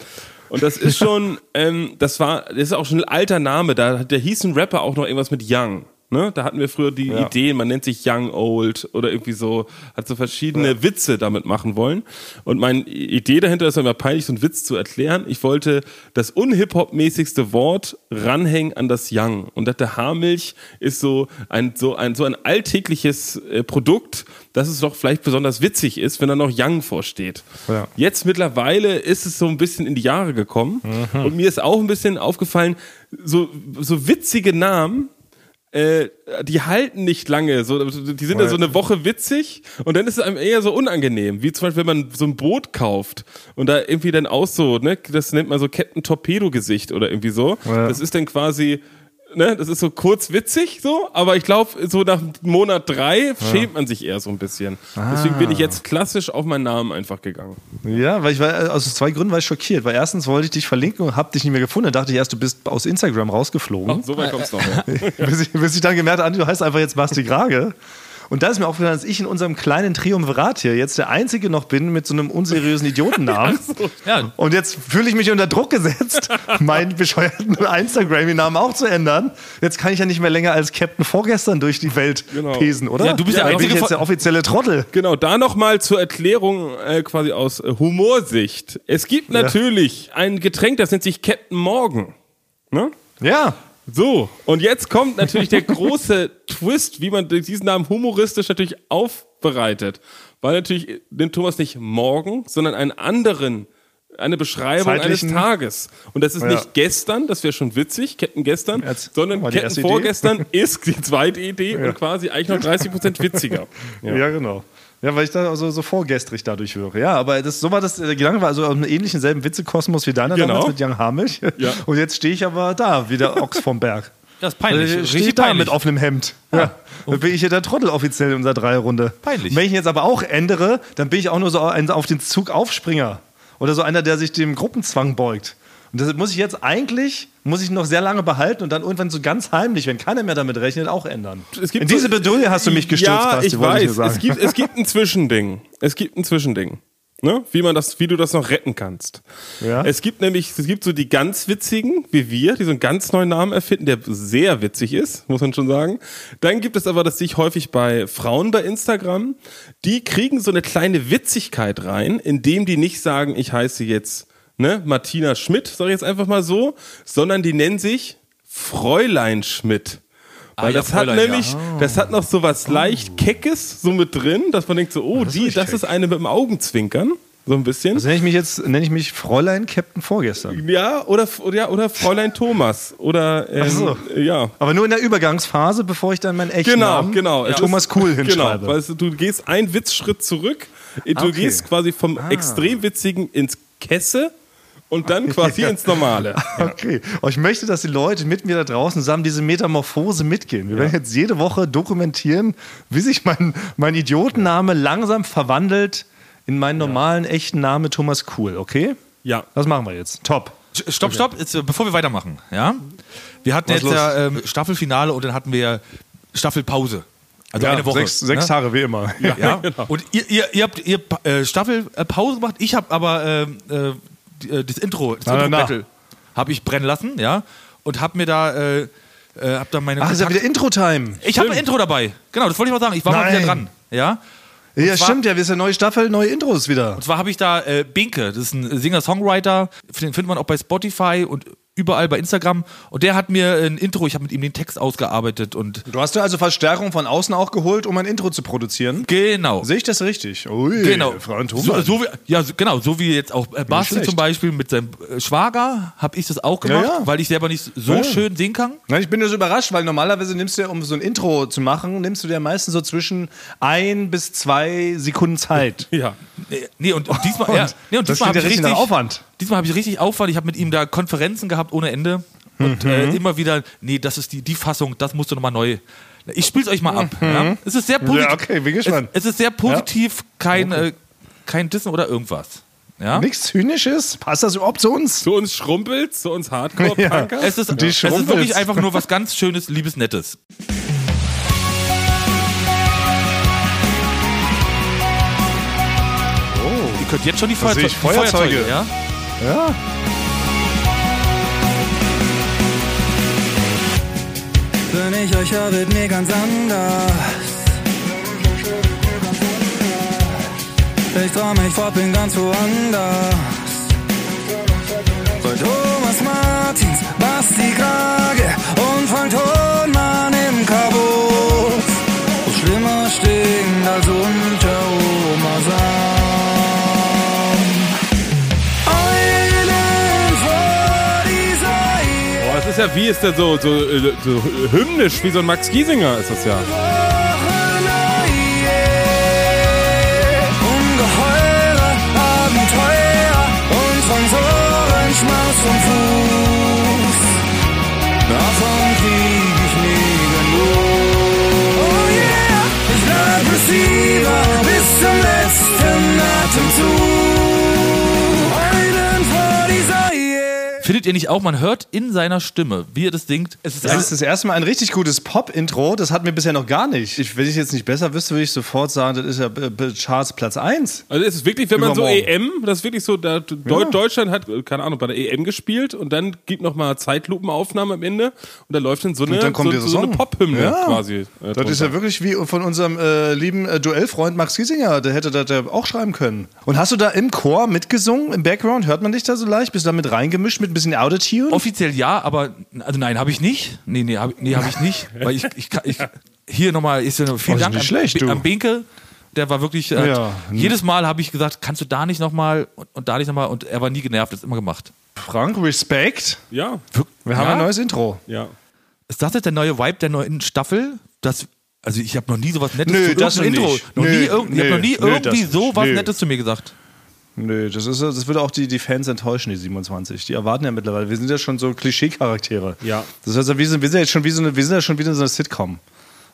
Und das ist schon, ähm, das war, das ist auch schon ein alter Name. Da, der hieß ein Rapper auch noch irgendwas mit Young. Ne? Da hatten wir früher die Ja. Ideen, man nennt sich Young Old oder irgendwie so, hat so verschiedene Witze damit machen wollen. Und meine Idee dahinter ist immer peinlich, so einen Witz zu erklären. Ich wollte das unhip-hop-mäßigste Wort ranhängen an das Young. Und dachte, Haarmilch ist so ein, so ein, so ein alltägliches äh, Produkt, dass es doch vielleicht besonders witzig ist, wenn da noch Young vorsteht. Ja. Jetzt mittlerweile ist es so ein bisschen in die Jahre gekommen. Und mir ist auch ein bisschen aufgefallen, so, so witzige Namen, äh, die halten nicht lange. So, die sind ja so eine Woche witzig und dann ist es einem eher so unangenehm. Wie zum Beispiel, wenn man so ein Boot kauft und da irgendwie dann auch so, ne, das nennt man so Captain Torpedo-Gesicht oder irgendwie so. Ja. Das ist dann quasi. Ne, das ist so kurz witzig so, aber ich glaube, so nach Monat drei schämt man sich eher so ein bisschen. Deswegen bin ich jetzt klassisch auf meinen Namen einfach gegangen. Ja, weil ich war, aus zwei Gründen war ich schockiert. Weil erstens wollte ich dich verlinken und hab dich nicht mehr gefunden. Da dachte ich erst, du bist aus Instagram rausgeflogen. So weit kommt's noch. Ja. bis, ich, bis ich dann gemerkt habe, du heißt einfach jetzt Basti Grage. Und da ist mir aufgefallen, dass ich in unserem kleinen Triumvirat hier jetzt der Einzige noch bin mit so einem unseriösen Idiotennamen. Ja, Und jetzt fühle ich mich unter Druck gesetzt, meinen bescheuerten Instagram-Namen auch zu ändern. Jetzt kann ich ja nicht mehr länger als Captain vorgestern durch die Welt Genau. pesen, oder? Ja, du bist der Dann bin ich einzige jetzt der offizielle Trottel. Genau, da nochmal zur Erklärung äh, quasi aus äh, Humorsicht. Es gibt natürlich ein Getränk, das nennt sich Captain Morgan. Ne? Ja. So, und jetzt kommt natürlich der große Twist, wie man diesen Namen humoristisch natürlich aufbereitet. Weil natürlich nimmt Thomas nicht morgen, sondern einen anderen, eine Beschreibung Zeitlichen- eines Tages. Und das ist Ja. nicht gestern, das wäre schon witzig, Captain gestern, Jetzt sondern Idee. vorgestern ist die zweite Idee und quasi eigentlich noch 30% witziger. Ja, genau. Ja, weil ich da so, so vorgestrig dadurch höre. Ja, aber das, so war das, der Gedanke war also einem ähnlichen selben Witzekosmos wie deiner Genau. damals mit Young Hamilch. Ja. Und jetzt stehe ich aber da, wie der Ochs vom Berg. das ist peinlich. Äh, stehe ich da peinlich. mit offenem Hemd. Ja. Dann bin ich hier der Trottel offiziell in unserer Dreierrunde. Peinlich. Und wenn ich jetzt aber auch ändere, dann bin ich auch nur so ein auf den Zug Aufspringer. Oder so einer, der sich dem Gruppenzwang beugt. Und deshalb muss ich jetzt eigentlich, muss ich noch sehr lange behalten und dann irgendwann so ganz heimlich, wenn keiner mehr damit rechnet, auch ändern. In diese Bedouille hast du mich gestürzt, Ja, Basti, ich wollte weiß. sagen. es, gibt, es gibt ein Zwischending. Es gibt ein Zwischending. Ne? Wie, man das, wie du das noch retten kannst. Ja. Es gibt nämlich, es gibt so die ganz witzigen, wie wir, die so einen ganz neuen Namen erfinden, der sehr witzig ist, muss man schon sagen. Dann gibt es aber, das sehe ich häufig bei Frauen bei Instagram, die kriegen so eine kleine Witzigkeit rein, indem die nicht sagen, ich heiße jetzt ne, Martina Schmidt, sage ich jetzt einfach mal so, sondern die nennen sich Fräulein Schmidt. Weil ja, das hat Fräulein, nämlich, das hat noch so was leicht Keckes so mit drin, dass man denkt so, oh, ist die, richtig das ist eine mit dem Augenzwinkern. So ein bisschen. Also nenne ich mich jetzt, nenne ich mich Fräulein Captain vorgestern. Ja, oder, ja, oder Fräulein Thomas. Oder, ähm, so. ja. Aber nur in der Übergangsphase, bevor ich dann meinen echten Genau, Namen genau. äh, Es Thomas ist- Cool Genau, hinschreibe. weißt du, du gehst einen Witzschritt zurück, du Okay. gehst quasi vom extrem witzigen ins Kesse und dann quasi ins Normale. Okay. Aber ich möchte, dass die Leute mit mir da draußen zusammen diese Metamorphose mitgehen. Wir werden jetzt jede Woche dokumentieren, wie sich mein, mein Idiotenname langsam verwandelt in meinen normalen, echten Namen Thomas Cool, okay? Ja. Das machen wir jetzt. Top. Stopp, stopp, jetzt, äh, bevor wir weitermachen. Ja? Wir hatten Was jetzt ja ähm, Staffelfinale und dann hatten wir Staffelpause. Also eine Woche. Sechs, sechs ne? Tage wie immer. Ja. Ja? genau. Und ihr, ihr, ihr habt ihr äh, Staffelpause gemacht, ich habe aber ähm, äh, äh, das Intro, das. Intro-Battle habe ich brennen lassen, ja, und habe mir da, äh, äh, hab da meine Ach, ist ja Kontakt- wieder Intro-Time. Ich habe ein Intro dabei. Genau, das wollte ich mal sagen. Ich war mal Nein. wieder dran. Ja. Ja, zwar- stimmt ja. Wir sind eine neue Staffel, neue Intros wieder. Und zwar habe ich da äh, Binke, das ist ein Singer-Songwriter, den findet man auch bei Spotify und überall bei Instagram. Und der hat mir ein Intro, ich habe mit ihm den Text ausgearbeitet und Du hast ja also Verstärkung von außen auch geholt, um ein Intro zu produzieren. genau. Sehe ich das richtig? Ui, Genau. Frank So, so wie, ja, genau, so wie jetzt auch äh, Basti zum Beispiel mit seinem äh, Schwager, habe ich das auch gemacht, Ja, ja. weil ich selber nicht so Ja. schön singen kann. Nein, ich bin nur so überrascht, weil normalerweise nimmst du ja, um so ein Intro zu machen, nimmst du dir meistens so zwischen ein bis zwei Sekunden Zeit. Ja. Nee, und, und diesmal, ja, nee, und diesmal habe ich richtig Aufwand. Diesmal habe ich richtig Aufwand. Ich habe mit ihm da Konferenzen gehabt ohne Ende und Mhm. äh, immer wieder, nee, das ist die, die Fassung, das musst du nochmal neu. Ich spiele es euch mal ab. Ja? Es ist sehr positiv. Mhm. Ja, okay, bin gespannt. Es, es ist sehr positiv, kein, äh, kein Dissen oder irgendwas. Ja? Nichts Zynisches? Passt das überhaupt zu uns? Zu uns schrumpelt, zu uns Hardcore-Punker. Es ist, Die es ist wirklich einfach nur was ganz Schönes, Liebes, Nettes. Ihr könnt jetzt schon die, Feuerze die Feuerzeuge. Feuerzeuge. ja? Ja. The ich euch höre, wird mir ganz anders. Ich trau mich fort, bin ganz woanders. Bei Thomas Martins, Basti Krage und Frank Thonmann im. Wo schlimmer stinkt als wie ist der so, so, so hymnisch, wie so ein Max Giesinger ist das ja. Ungeheure Abenteuer und Sponsorenschmaus zum Fuß. Findet ihr nicht auch, man hört in seiner Stimme, wie er das singt? Es ist Das ist das erste Mal ein richtig gutes Pop-Intro. Das hatten wir bisher noch gar nicht. Ich, wenn ich jetzt nicht besser wüsste, würde ich sofort sagen, das ist ja Charts Platz 1. Also es ist wirklich, wenn man so. EM, das ist wirklich so, da, Deu Deutschland hat, keine Ahnung, bei der EM gespielt und dann gibt noch mal Zeitlupenaufnahme am Ende und da läuft dann so eine, dann kommt so, so eine. Pop-Hymne Ja. quasi. Äh, Das drunter. ist ja wirklich wie von unserem äh, lieben äh, Duellfreund Max Giesinger. Der hätte das ja auch schreiben können. Und hast du da im Chor mitgesungen, im Background? Hört man dich da so leicht? Bist du da mit reingemischt mit bisschen Autotune? Offiziell ja, aber also nein, habe ich nicht. Nee, nee, habe nee, hab ich nicht. Weil ich, ich, ich hier nochmal, ist ja noch vielen Oh, ist Dank nicht an, schlecht, du. an Benke. Der war wirklich, äh, Ja. jedes Mal habe ich gesagt, kannst du da nicht nochmal und, und da nicht nochmal und er war nie genervt, das immer gemacht. Frank, Respekt. Ja, Wir haben Ja? ein neues Intro. ja. Ist das jetzt der neue Vibe der neuen Staffel? Das, also ich habe noch nie sowas Nettes Nö, zu das Intro. nicht. Noch Nö, nie, irgend- ich habe nö, noch nie nö, irgendwie das so nicht. was Nö. Nettes zu mir gesagt. Nö, das, ist, das würde auch die, die Fans enttäuschen, die 27. Die erwarten ja mittlerweile. Wir sind ja schon so Klischee-Charaktere. Ja. Das heißt, wir sind, wir sind, jetzt schon wie so eine, wir sind ja schon wieder so einer Sitcom.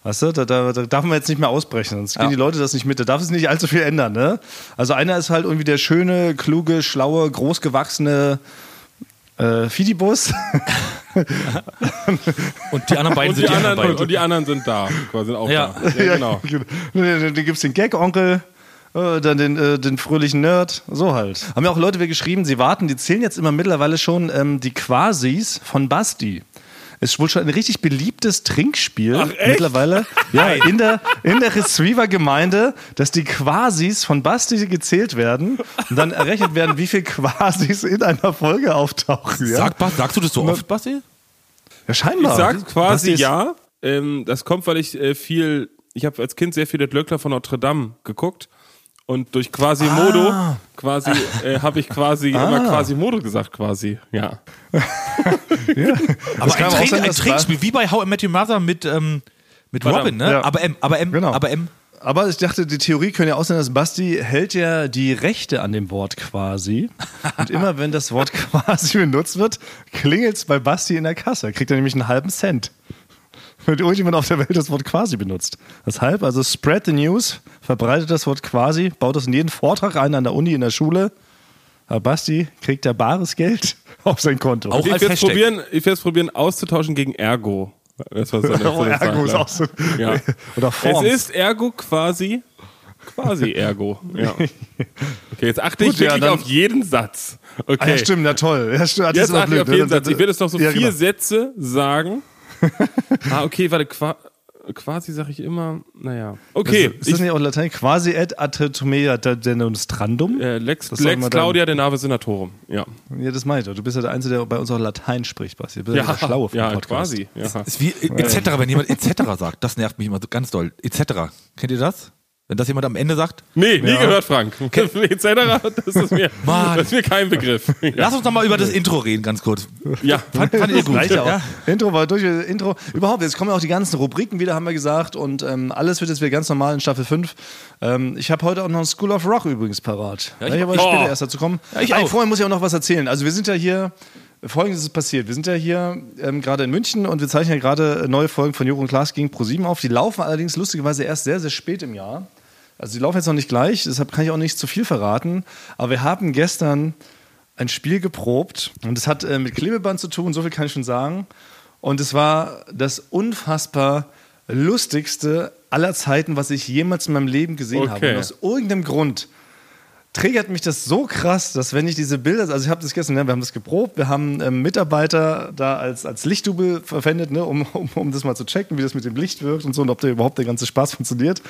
Weißt du, da, da, da darf man jetzt nicht mehr ausbrechen, sonst gehen Ja. die Leute das nicht mit. Da darf es nicht allzu viel ändern. Ne? Also einer ist halt irgendwie der schöne, kluge, schlaue, großgewachsene äh, Fidibus. Und die anderen beiden Und sind die, die anderen anderen, beiden. und die anderen sind da, quasi sind auch Ja. da. Ja, genau. Dann gibt es den Gag-Onkel, äh, dann den, äh, den fröhlichen Nerd, so halt. Haben ja auch Leute wieder geschrieben, sie warten, die zählen jetzt immer mittlerweile schon ähm, die Quasis von Basti. Ist wohl schon ein richtig beliebtes Trinkspiel Ach, echt? mittlerweile ja, in der, in der Receiver-Gemeinde, dass die Quasis von Basti gezählt werden und dann errechnet werden, wie viel Quasis in einer Folge auftauchen. Ja, Sag, sagst du das so oft, Basti? ja scheinbar. Ich sag quasi Basti ja. Ähm, das kommt, weil ich äh, viel, ich habe als Kind sehr viel das Löckler von Notre Dame geguckt. Und durch Quasimodo, Ah. quasi, äh, habe ich quasi immer Quasimodo gesagt, quasi, ja. Aber kann ein, Trink, sein, ein Trinkspiel, wie bei How I Met Your Mother mit, ähm, mit Robin, ne? ja. Aber M, aber M, Genau. aber M. Aber ich dachte, die Theorie könnte ja auch sein, dass Basti hält ja die Rechte an dem Wort quasi. Und immer wenn das Wort quasi benutzt wird, klingelt es bei Basti in der Kasse. Kriegt er nämlich einen halben Cent. Wenn irgendjemand auf der Welt das Wort quasi benutzt. Deshalb, also spread the news, verbreitet das Wort quasi, baut das in jeden Vortrag ein an der Uni, in der Schule. Aber Basti kriegt da bares Geld auf sein Konto. Auch Ich werde Hashtag. probieren, ich werde probieren auszutauschen gegen Ergo. Das war so Oh, Ergo ist auch so. Ja. Oder Forms. Es ist Ergo quasi, quasi Ergo. Ja. Okay, jetzt achte Gut, ich ja, wirklich dann- auf jeden Satz. Okay. Ah, ja, stimmt, ja toll. Ja, stimmt, Jetzt achte ich auf blöd, jeden ne? Satz. Ich werde jetzt noch so Ja, vier genau. Sätze sagen. ah, okay, warte, qua quasi sage ich immer, naja. Okay, ist das nicht auch Latein? Quasi et atetomea demonstrandum? ich, äh, Lex, Das ist doch Lex Claudia de Nave Senatorum. Ja, Ja, das meinte ich. Du bist ja der Einzige, der bei uns auch Latein spricht, Basti. Du bist ja, der Schlaue vom ja Podcast. quasi. Ja. Ist wie etc., wenn jemand etc. sagt, das nervt mich immer so ganz doll. Etc. Kennt ihr das? Wenn das jemand am Ende sagt? Nee, nie gehört, Frank. Etc. Das ist mir, Mann. das ist mir kein Begriff. Ja. Lass uns noch mal über das Intro reden, ganz kurz. ja. Fand, fand ihr gut? Ja auch. Ja? Intro war durch. Intro. Überhaupt, jetzt kommen ja auch die ganzen Rubriken wieder, haben wir gesagt. Und ähm, alles wird jetzt wieder ganz normal in Staffel 5. Ähm, ich habe heute auch noch ein School of Rock übrigens parat. Ja, ich ich habe später erst dazu kommen. Ja, ich auch. Vorher muss ich auch noch was erzählen. Also wir sind ja hier. Folgendes ist passiert. Wir sind ja hier ähm, gerade in München und wir zeichnen ja gerade neue Folgen von Joko und Klaas gegen ProSieben auf. Die laufen allerdings lustigerweise erst sehr, sehr spät im Jahr. Also die laufen jetzt noch nicht gleich, deshalb kann ich auch nicht zu viel verraten. Aber wir haben gestern ein Spiel geprobt und es hat äh, mit Klebeband zu tun, so viel kann ich schon sagen. Und es war das unfassbar lustigste aller Zeiten, was ich jemals in meinem Leben gesehen habe. Okay. Und aus irgendeinem Grund triggert mich das so krass, dass wenn ich diese Bilder, also ich habe das gestern, ne, wir haben das geprobt, wir haben ähm, Mitarbeiter da als, als Lichtdubel verwendet, ne, um, um, um das mal zu checken, wie das mit dem Licht wirkt und so und ob da überhaupt der ganze Spaß funktioniert.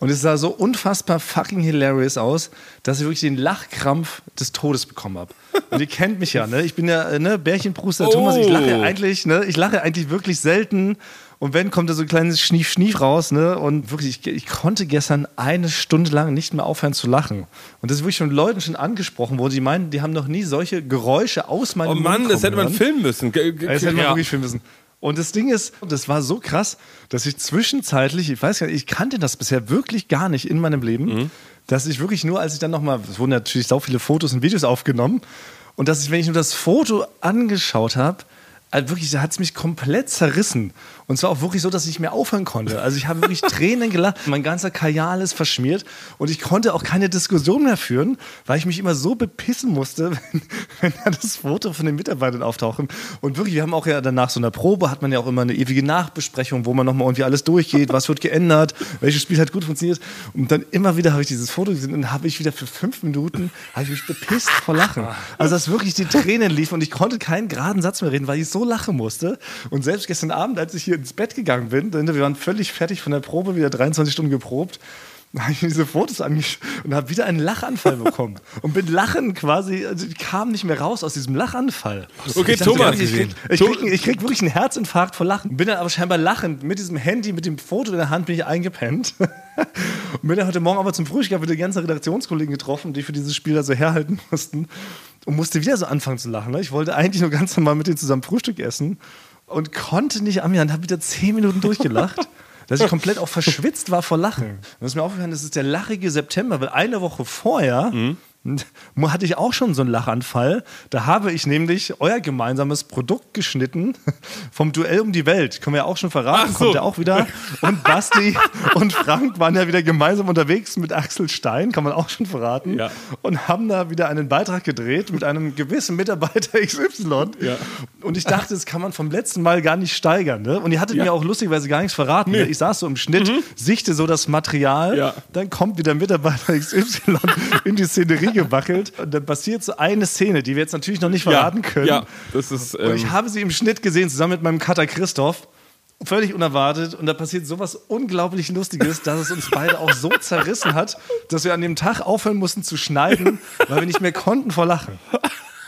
Und es sah so unfassbar fucking hilarious aus, dass ich wirklich den Lachkrampf des Todes bekommen habe. Und ihr kennt mich ja, ne? Ich bin ja, äh, ne, Bärchenbruster Thomas, ich lache Oh. eigentlich, ne? Ich lache eigentlich wirklich selten. Und wenn, kommt da so ein kleines Schnief, Schnief raus, ne? Und wirklich, ich, ich konnte gestern eine Stunde lang nicht mehr aufhören zu lachen. Und das ist wirklich von Leuten schon angesprochen worden, die meinen, die haben noch nie solche Geräusche aus meinem Oh Mund Mann, das kommen hätte man hören. filmen müssen. Das hätte man ja. wirklich filmen müssen. Und das Ding ist, das war so krass, dass ich zwischenzeitlich, ich weiß gar nicht, ich kannte das bisher wirklich gar nicht in meinem Leben, Mhm. dass ich wirklich nur, als ich dann nochmal, es wurden natürlich so viele Fotos und Videos aufgenommen, und dass ich, wenn ich nur das Foto angeschaut habe, also wirklich, da hat es mich komplett zerrissen. Und zwar auch wirklich so, dass ich nicht mehr aufhören konnte. Also ich habe wirklich Tränen gelacht. Mein ganzer Kajal ist verschmiert. Und ich konnte auch keine Diskussion mehr führen, weil ich mich immer so bepissen musste, wenn, wenn da das Foto von den Mitarbeitern auftauchen. Und wirklich, wir haben auch ja danach so einer Probe, hat man ja auch immer eine ewige Nachbesprechung, wo man nochmal irgendwie alles durchgeht, was wird geändert, welches Spiel hat gut funktioniert. Und dann immer wieder habe ich dieses Foto gesehen und habe ich wieder für fünf Minuten, habe ich mich bepisst vor Lachen. Also dass wirklich die Tränen liefen und ich konnte keinen geraden Satz mehr reden, weil ich so lachen musste. Und selbst gestern Abend, als ich hier ins Bett gegangen bin, denn wir waren völlig fertig von der Probe, wieder 23 Stunden geprobt, habe ich mir diese Fotos angeschaut und habe wieder einen Lachanfall bekommen. Und bin lachen quasi, also kam nicht mehr raus aus diesem Lachanfall. Okay, Ich dachte, Thomas. Ich krieg, ich, krieg, ich krieg wirklich einen Herzinfarkt vor Lachen. Bin dann aber scheinbar lachend mit diesem Handy, mit dem Foto in der Hand bin ich eingepennt. Und bin dann heute Morgen aber zum Frühstück, habe wieder die ganzen Redaktionskollegen getroffen, die für dieses Spiel da so herhalten mussten. Und musste wieder so anfangen zu lachen. ne? Ich wollte eigentlich nur ganz normal mit denen zusammen Frühstück essen und konnte nicht an mir und habe wieder zehn Minuten durchgelacht. Dass ich komplett auch verschwitzt war vor Lachen. Und das ist mir aufgefallen, das ist der lachige September, weil eine Woche vorher hatte ich auch schon so einen Lachanfall. Da habe ich nämlich euer gemeinsames Produkt geschnitten vom Duell um die Welt. Können wir ja auch schon verraten, so. kommt ja auch wieder. Und Basti und Frank waren ja wieder gemeinsam unterwegs mit Axel Stein, kann man auch schon verraten. Ja. Und haben da wieder einen Beitrag gedreht mit einem gewissen Mitarbeiter XY. Ja. Und ich dachte, das kann man vom letzten Mal gar nicht steigern. Ne? Und ihr hattet Ja. mir auch lustigerweise gar nichts verraten. Ne? Ich saß so im Schnitt, sichte so das Material, dann kommt wieder Mitarbeiter XY in die Szenerie gewackelt und dann passiert so eine Szene, die wir jetzt natürlich noch nicht verraten können. Ja, das ist. Und ich Ähm, habe sie im Schnitt gesehen, zusammen mit meinem Cutter Christoph. Völlig unerwartet. Und da passiert sowas unglaublich Lustiges, dass es uns beide auch so zerrissen hat, dass wir an dem Tag aufhören mussten zu schneiden, weil wir nicht mehr konnten vor Lachen.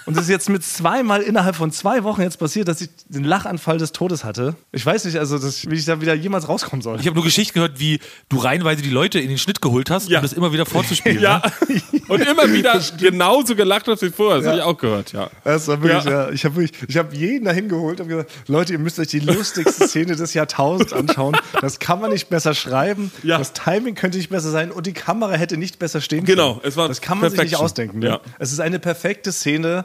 Und das ist jetzt mit zweimal innerhalb von zwei Wochen jetzt passiert, dass ich den Lachanfall des Todes hatte. Ich weiß nicht, also das, wie ich da wieder jemals rauskommen soll. Ich habe nur Geschichten gehört, wie du reihenweise die Leute in den Schnitt geholt hast, Ja. um das immer wieder vorzuspielen. ja. Ne? Und immer wieder genauso gelacht hast wie vorher. Das habe ich auch gehört, ja. Das war wirklich, Ja. ja. ich habe ich habe jeden dahin geholt und gesagt, Leute, ihr müsst euch die lustigste Szene des Jahrtausends anschauen. Das kann man nicht besser schreiben. Ja. Das Timing könnte nicht besser sein und die Kamera hätte nicht besser stehen Genau, können. es war das kann man sich nicht Perfection. ausdenken. Ne? Ja. Es ist eine perfekte Szene.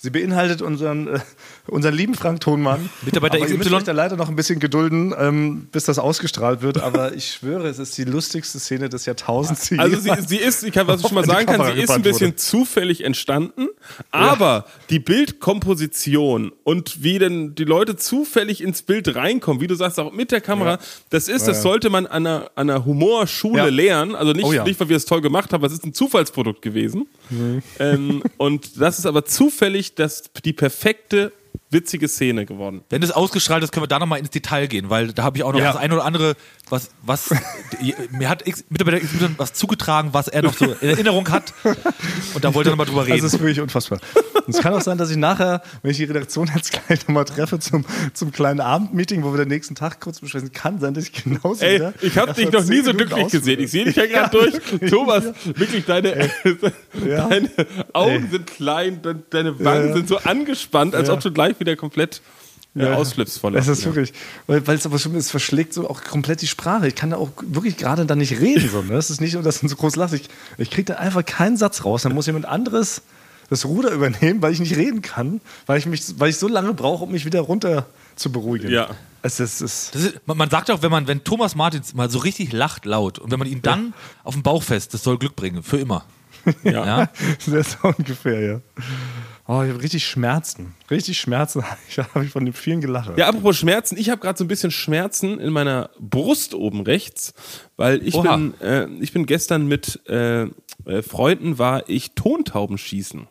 Sie beinhaltet unseren, äh, unseren lieben Frank Thonmann. Mitarbeiter Aber Ihr müsst XY. euch da leider noch ein bisschen gedulden, ähm, bis das ausgestrahlt wird. Aber ich schwöre, es ist die lustigste Szene des Jahrtausends. Also sie, sie ist, ich kann, was ich schon mal sagen kann, sie ist ein bisschen wurde. zufällig entstanden, aber die Bildkomposition und wie denn die Leute zufällig ins Bild reinkommen, wie du sagst, auch mit der Kamera, das ist, das sollte man an einer, an einer Humorschule Ja. lernen. Also nicht, Oh ja. nicht, weil wir es toll gemacht haben, aber es ist ein Zufallsprodukt gewesen. Mhm. Ähm, und das ist aber zufällig das, die perfekte, witzige Szene geworden. Wenn das ausgestrahlt ist, können wir da nochmal ins Detail gehen, weil da habe ich auch noch Ja. das eine oder andere, was, was, mir hat X, Mitarbeiter XY was zugetragen, was er noch so in Erinnerung hat. Und da wollte er nochmal drüber reden. Also es ist wirklich unfassbar. Und es kann auch sein, dass ich nachher, wenn ich die Redaktion jetzt gleich nochmal treffe zum, zum kleinen Abendmeeting, wo wir den nächsten Tag kurz besprechen, kann sein, dass ich genauso Ey, wieder ich habe dich noch nie so glücklich gesehen. Ich sehe dich ja Ja, gerade durch. wirklich. Thomas, wirklich, deine, Ja. deine Augen Ey. sind klein, de- deine Wangen Ja. sind so angespannt, als Ja. ob du gleich wieder komplett äh, Ja. ausflippst voll. Es ist wirklich, weil, weil es aber schon, es verschlägt so auch komplett die Sprache. Ich kann da auch wirklich gerade dann nicht reden. So, ne? Es ist nicht so, dass man so groß lacht. Ich, ich kriege da einfach keinen Satz raus. Dann muss jemand anderes das Ruder übernehmen, weil ich nicht reden kann, weil ich, mich, weil ich so lange brauche, um mich wieder runter zu beruhigen. Ja. Es ist, es ist Das ist, man, sagt auch, wenn man, wenn Thomas Martins mal so richtig lacht laut und wenn man ihn dann auf dem Bauch fest, das soll Glück bringen, für immer. Ja. Ja? Das ist so ungefähr, ja. Oh, ich habe richtig Schmerzen. Richtig Schmerzen habe ich von den vielen gelacht. Ja, apropos Schmerzen, ich habe gerade so ein bisschen Schmerzen in meiner Brust oben rechts, weil ich Oha. bin, äh, ich bin gestern mit äh, äh, Freunden war ich Tontaubenschießen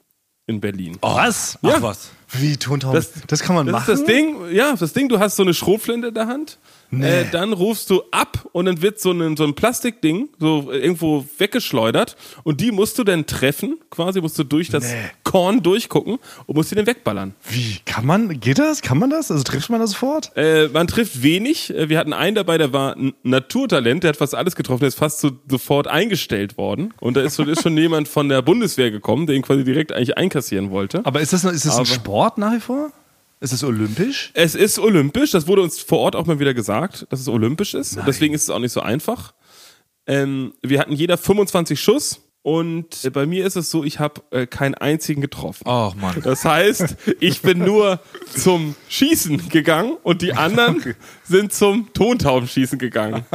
in Berlin. Was? Ach Ja. was. Wie Tontauben? Das, kann man Das machen? ist das Ding, ja, das Ding, du hast so eine Schrotflinte in der Hand. Äh, dann rufst du ab und dann wird so ein, so ein Plastikding so irgendwo weggeschleudert und die musst du dann treffen, quasi musst du durch das Korn durchgucken und musst die dann wegballern. Wie? Kann man, geht das? Kann man das? Also trifft man das sofort? Äh, man trifft wenig. Äh, Wir hatten einen dabei, der war ein Naturtalent, der hat fast alles getroffen, der ist fast so sofort eingestellt worden. Und da ist, schon- ist schon jemand von der Bundeswehr gekommen, der ihn quasi direkt eigentlich einkassieren wollte. Aber ist das, ist das ein Sport nach wie vor? Ist es olympisch? Es ist olympisch, das wurde uns vor Ort auch mal wieder gesagt, dass es olympisch ist. Deswegen ist es auch nicht so einfach. Ähm, wir hatten jeder 25 Schuss und äh, bei mir ist es so, ich habe äh, keinen einzigen getroffen. Ach Mann. Das heißt, ich bin nur zum Schießen gegangen und die anderen sind zum Tontaubenschießen gegangen.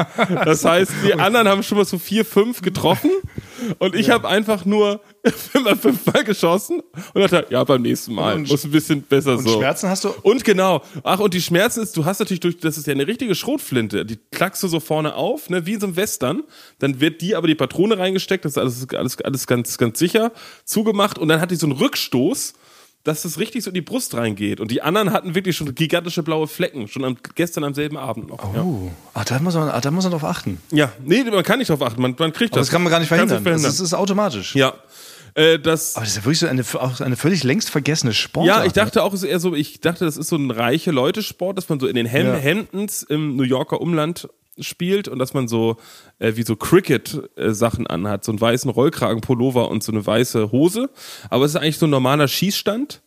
Das heißt, die anderen haben schon mal so vier, fünf getroffen und ich habe einfach nur immer fünfmal geschossen und dachte, ja, beim nächsten Mal Und- muss ein bisschen besser Und so. Schmerzen hast du? Und genau. Ach, und die Schmerzen ist, du hast natürlich durch, das ist ja eine richtige Schrotflinte. Die klackst du so vorne auf, ne, wie in so einem Western. Dann wird die aber die Patrone reingesteckt, das ist alles, alles, alles ganz, ganz sicher zugemacht. Und dann hat die so einen Rückstoß, dass es richtig so in die Brust reingeht. Und die anderen hatten wirklich schon gigantische blaue Flecken, schon am, gestern am selben Abend noch. Oh, ah, da muss man, ah, da muss man drauf achten. Ja. ja, nee, man kann nicht drauf achten, man, man kriegt Aber das. das kann man gar nicht verhindern. du Das ist, ist automatisch. ja. Äh, das, Aber das ist ja wirklich so eine, auch eine völlig längst vergessene Sportart. Ja, ich dachte auch, es ist eher so, ich dachte, das ist so ein reiche Leute-Sport, dass man so in den Hem Ja. Hemdens im New Yorker Umland spielt und dass man so äh, wie so Cricket-Sachen anhat, so einen weißen Rollkragenpullover und so eine weiße Hose. Aber es ist eigentlich so ein normaler Schießstand.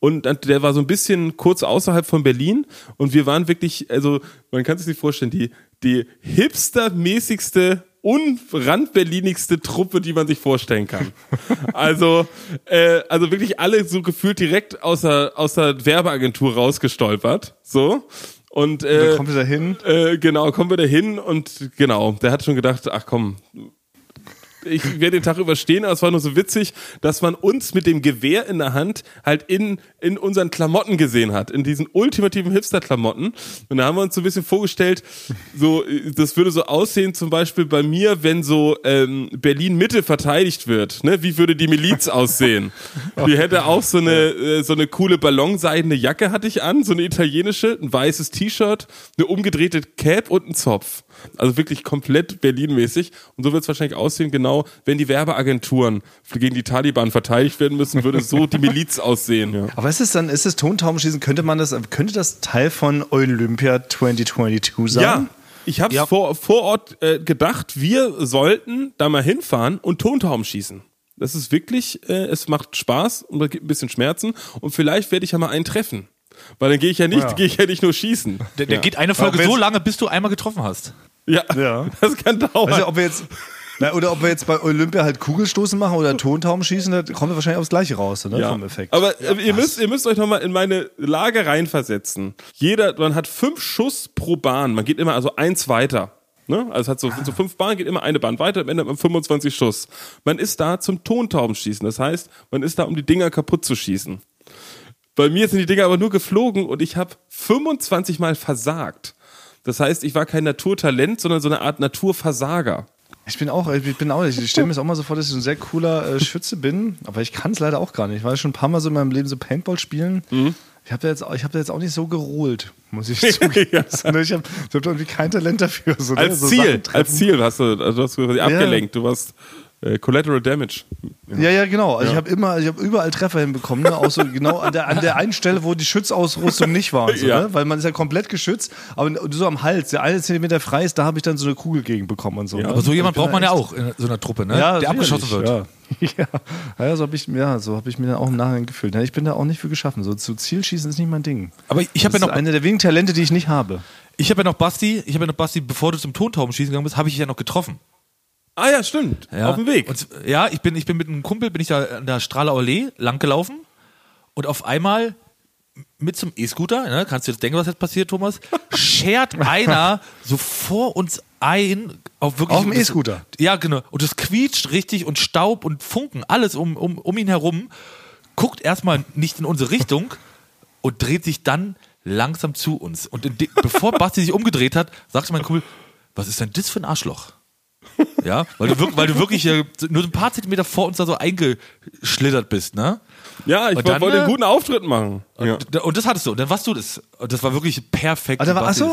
Und der war so ein bisschen kurz außerhalb von Berlin und wir waren wirklich, also man kann sich nicht vorstellen, die, die hipstermäßigste unrandberlinigste Truppe, die man sich vorstellen kann. Also, äh, also wirklich alle so gefühlt direkt aus der, aus der Werbeagentur rausgestolpert. So. Und Da äh, kommt wieder hin. äh, genau, kommen wir da hin und genau, der hat schon gedacht, ach komm, ich werde den Tag überstehen, aber es war nur so witzig, dass man uns mit dem Gewehr in der Hand halt in, in unseren Klamotten gesehen hat, in diesen ultimativen Hipster-Klamotten. Und da haben wir uns so ein bisschen vorgestellt, so, das würde so aussehen, zum Beispiel bei mir, wenn so ähm, Berlin-Mitte verteidigt wird. Ne? Wie würde die Miliz aussehen? Die hätte auch so eine, äh, so eine coole ballonseidene Jacke hatte ich an, so eine italienische, ein weißes T-Shirt, eine umgedrehte Cap und ein Zopf. Also wirklich komplett Berlin-mäßig. Und so wird es wahrscheinlich aussehen, genau, wenn die Werbeagenturen gegen die Taliban verteidigt werden müssen, würde so die Miliz aussehen. Ja. Aber ist es dann, ist es Tontaubenschießen, könnte man das, könnte das Teil von Olympia 2022 sein? Ja, ich habe Ja. vor, vor Ort äh, gedacht, wir sollten da mal hinfahren und Tontauben schießen. Das ist wirklich, äh, es macht Spaß und es gibt ein bisschen Schmerzen und vielleicht werde ich ja mal einen treffen. Weil dann gehe ich ja nicht, Ja. gehe ich ja nicht nur schießen. Der, der geht eine Folge so lange, bis du einmal getroffen hast. Ja, Ja. das kann dauern. Also ob wir jetzt, na, oder ob wir jetzt bei Olympia halt Kugelstoßen machen oder Tontauben schießen, da kommen wir wahrscheinlich aufs Gleiche raus, ne, Ja. vom Effekt. Aber äh, ihr, müsst, ihr müsst euch nochmal in meine Lage reinversetzen. Jeder, man hat fünf Schuss pro Bahn. Man geht immer also eins weiter. Ne? Also es hat so, sind so fünf Bahnen, geht immer eine Bahn weiter, am Ende hat man 25 Schuss. Man ist da zum Tontaubenschießen. Das heißt, man ist da, um die Dinger kaputt zu schießen. Bei mir sind die Dinger aber nur geflogen und ich habe 25 Mal versagt. Das heißt, ich war kein Naturtalent, sondern so eine Art Naturversager. Ich bin auch, ich bin auch, ich stelle mir das auch mal so vor, dass ich so ein sehr cooler äh, Schütze bin, aber ich kann es leider auch gar nicht. Ich war schon ein paar Mal so in meinem Leben so Paintball spielen. Ich habe da, jetzt ich hab da jetzt auch nicht so gerolt, muss ich zugeben. Ja. Ich habe ich hab da irgendwie kein Talent dafür. So, ne? Als so Ziel, als Ziel hast du, also du hast quasi abgelenkt. Du warst äh, Collateral Damage. Ja, ja, genau. Also ich habe immer, ich habe überall Treffer hinbekommen, ne? auch so genau an der, an der einen Stelle, wo die Schutzausrüstung nicht war. Und so, Ja. ne? Weil man ist ja komplett geschützt, aber so am Hals, der eine Zentimeter frei ist, da habe ich dann so eine Kugel gegen bekommen und so. ne? Aber so jemand braucht man ja auch in so einer Truppe, ne? Ja, der abgeschossen wird. Ja, ja. ja so habe ich, ja, so hab ich mir dann auch im Nachhinein gefühlt. Ja, Ich bin da auch nicht für geschaffen. So zu Zielschießen ist nicht mein Ding. Aber ich habe ja noch, eine der wenigen Talente, die ich nicht habe. ich habe ja noch Basti, ich habe ja noch Basti, bevor du zum Tontaubenschießen gegangen bist, habe ich dich ja noch getroffen. Ah ja, stimmt. Ja. Auf dem Weg. Und, ja, ich bin, ich bin mit einem Kumpel, bin ich da an der Strahler Allee langgelaufen und auf einmal mit zum E-Scooter, ne, kannst du jetzt denken, was jetzt passiert, Thomas, schert einer so vor uns ein, auf wirklich. Auf dem E-Scooter? Ja, genau. Und es quietscht richtig und Staub und Funken, alles um, um, um ihn herum, guckt erstmal nicht in unsere Richtung und dreht sich dann langsam zu uns. Und bevor Basti sich umgedreht hat, sagte mein Kumpel, was ist denn das für ein Arschloch? Ja, weil du, wirk- weil du wirklich äh, nur ein paar Zentimeter vor uns da so eingeschlittert bist, ne? Ja, ich Und dann, wollte einen äh, guten Auftritt machen. Ja. Und, und das hattest du. Und dann warst du das. Und das war wirklich perfekt. War, ach so.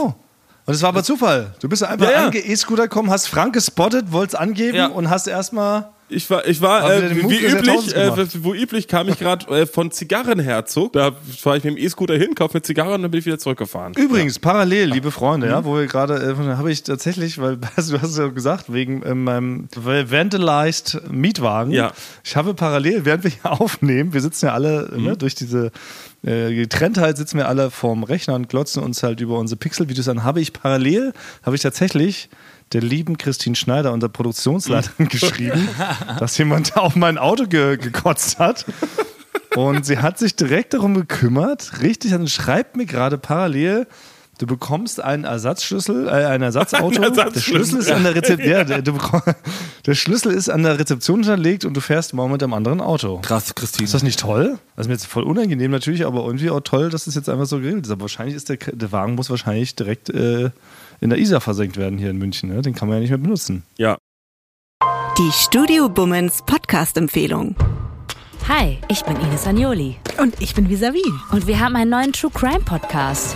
Und das war aber Zufall. Du bist einfach Ja, ja. ange E-Scooter gekommen, hast Frank gespottet, wolltest angeben Ja. und hast erstmal. Ich war, ich war äh, wie, üblich, äh, wo üblich kam ich gerade äh, von Zigarrenherzog. Da fahre ich mit dem E-Scooter hin, kaufe mir Zigarren und dann bin ich wieder zurückgefahren. Übrigens, parallel, liebe Freunde, ja, wo wir gerade, äh, habe ich tatsächlich, weil also, du hast es ja gesagt, wegen äh, meinem vandalized Mietwagen. Ja. Ich habe parallel, während wir hier aufnehmen, wir sitzen ja alle, ne, durch diese äh, Getrenntheit sitzen wir alle vorm Rechner und glotzen uns halt über unsere Pixel-Videos an. Habe ich parallel, habe ich tatsächlich der lieben Christine Schneider, unserer Produktionsleiterin, geschrieben, dass jemand auf mein Auto ge gekotzt hat. Und sie hat sich direkt darum gekümmert, richtig, und schreibt mir gerade parallel, du bekommst einen Ersatzschlüssel, äh, ein Ersatzauto. Ein der Ersatzschlüssel. Schlüssel ist an der Rezeption, ja, der, der Schlüssel ist an der Rezeption hinterlegt und du fährst morgen mit einem anderen Auto. Krass, Christine. Ist das nicht toll? Das ist mir jetzt voll unangenehm natürlich, aber irgendwie auch toll, dass es jetzt einfach so geregelt ist. Aber wahrscheinlich ist der, der Wagen muss wahrscheinlich direkt äh, in der Isar versenkt werden hier in München. Ne? Den kann man ja nicht mehr benutzen. Ja. Die Studio Bummens Podcast-Empfehlung. Hi, ich bin Ines Agnoli Und ich bin Visavi. und wir haben einen neuen True Crime Podcast.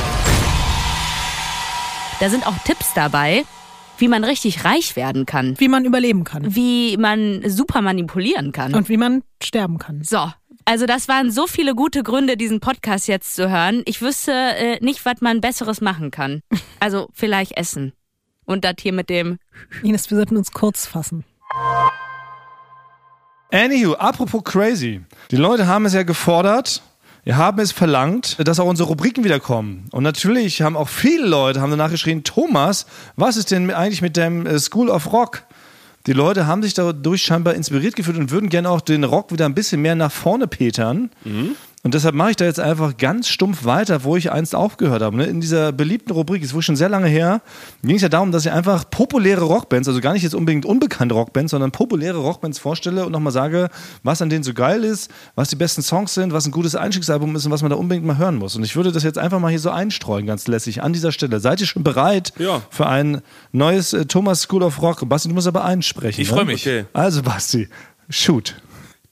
Da sind auch Tipps dabei, wie man richtig reich werden kann. Wie man überleben kann. Wie man super manipulieren kann. Und wie man sterben kann. So, also das waren so viele gute Gründe, diesen Podcast jetzt zu hören. Ich wüsste äh, nicht, was man Besseres machen kann. Also vielleicht essen. Und das hier mit dem. Ines, wir sollten uns kurz fassen. Anywho, apropos crazy. Die Leute haben es ja gefordert, wir haben es verlangt, dass auch unsere Rubriken wiederkommen. Und natürlich haben auch viele Leute haben danach geschrien, Thomas, was ist denn eigentlich mit dem äh, School of Rock? Die Leute haben sich dadurch scheinbar inspiriert gefühlt und würden gerne auch den Rock wieder ein bisschen mehr nach vorne petern. Und deshalb mache ich da jetzt einfach ganz stumpf weiter, wo ich einst aufgehört habe. Ne? In dieser beliebten Rubrik, ist wohl schon sehr lange her, ging es ja darum, dass ich einfach populäre Rockbands, also gar nicht jetzt unbedingt unbekannte Rockbands, sondern populäre Rockbands vorstelle und nochmal sage, was an denen so geil ist, was die besten Songs sind, was ein gutes Einstiegsalbum ist und was man da unbedingt mal hören muss. Und ich würde das jetzt einfach mal hier so einstreuen, ganz lässig, an dieser Stelle. Seid ihr schon bereit Ja. für ein neues äh, Thomas School of Rock? Basti, du musst aber einsprechen. Ich ne? freu mich. Okay. Also, Basti, shoot.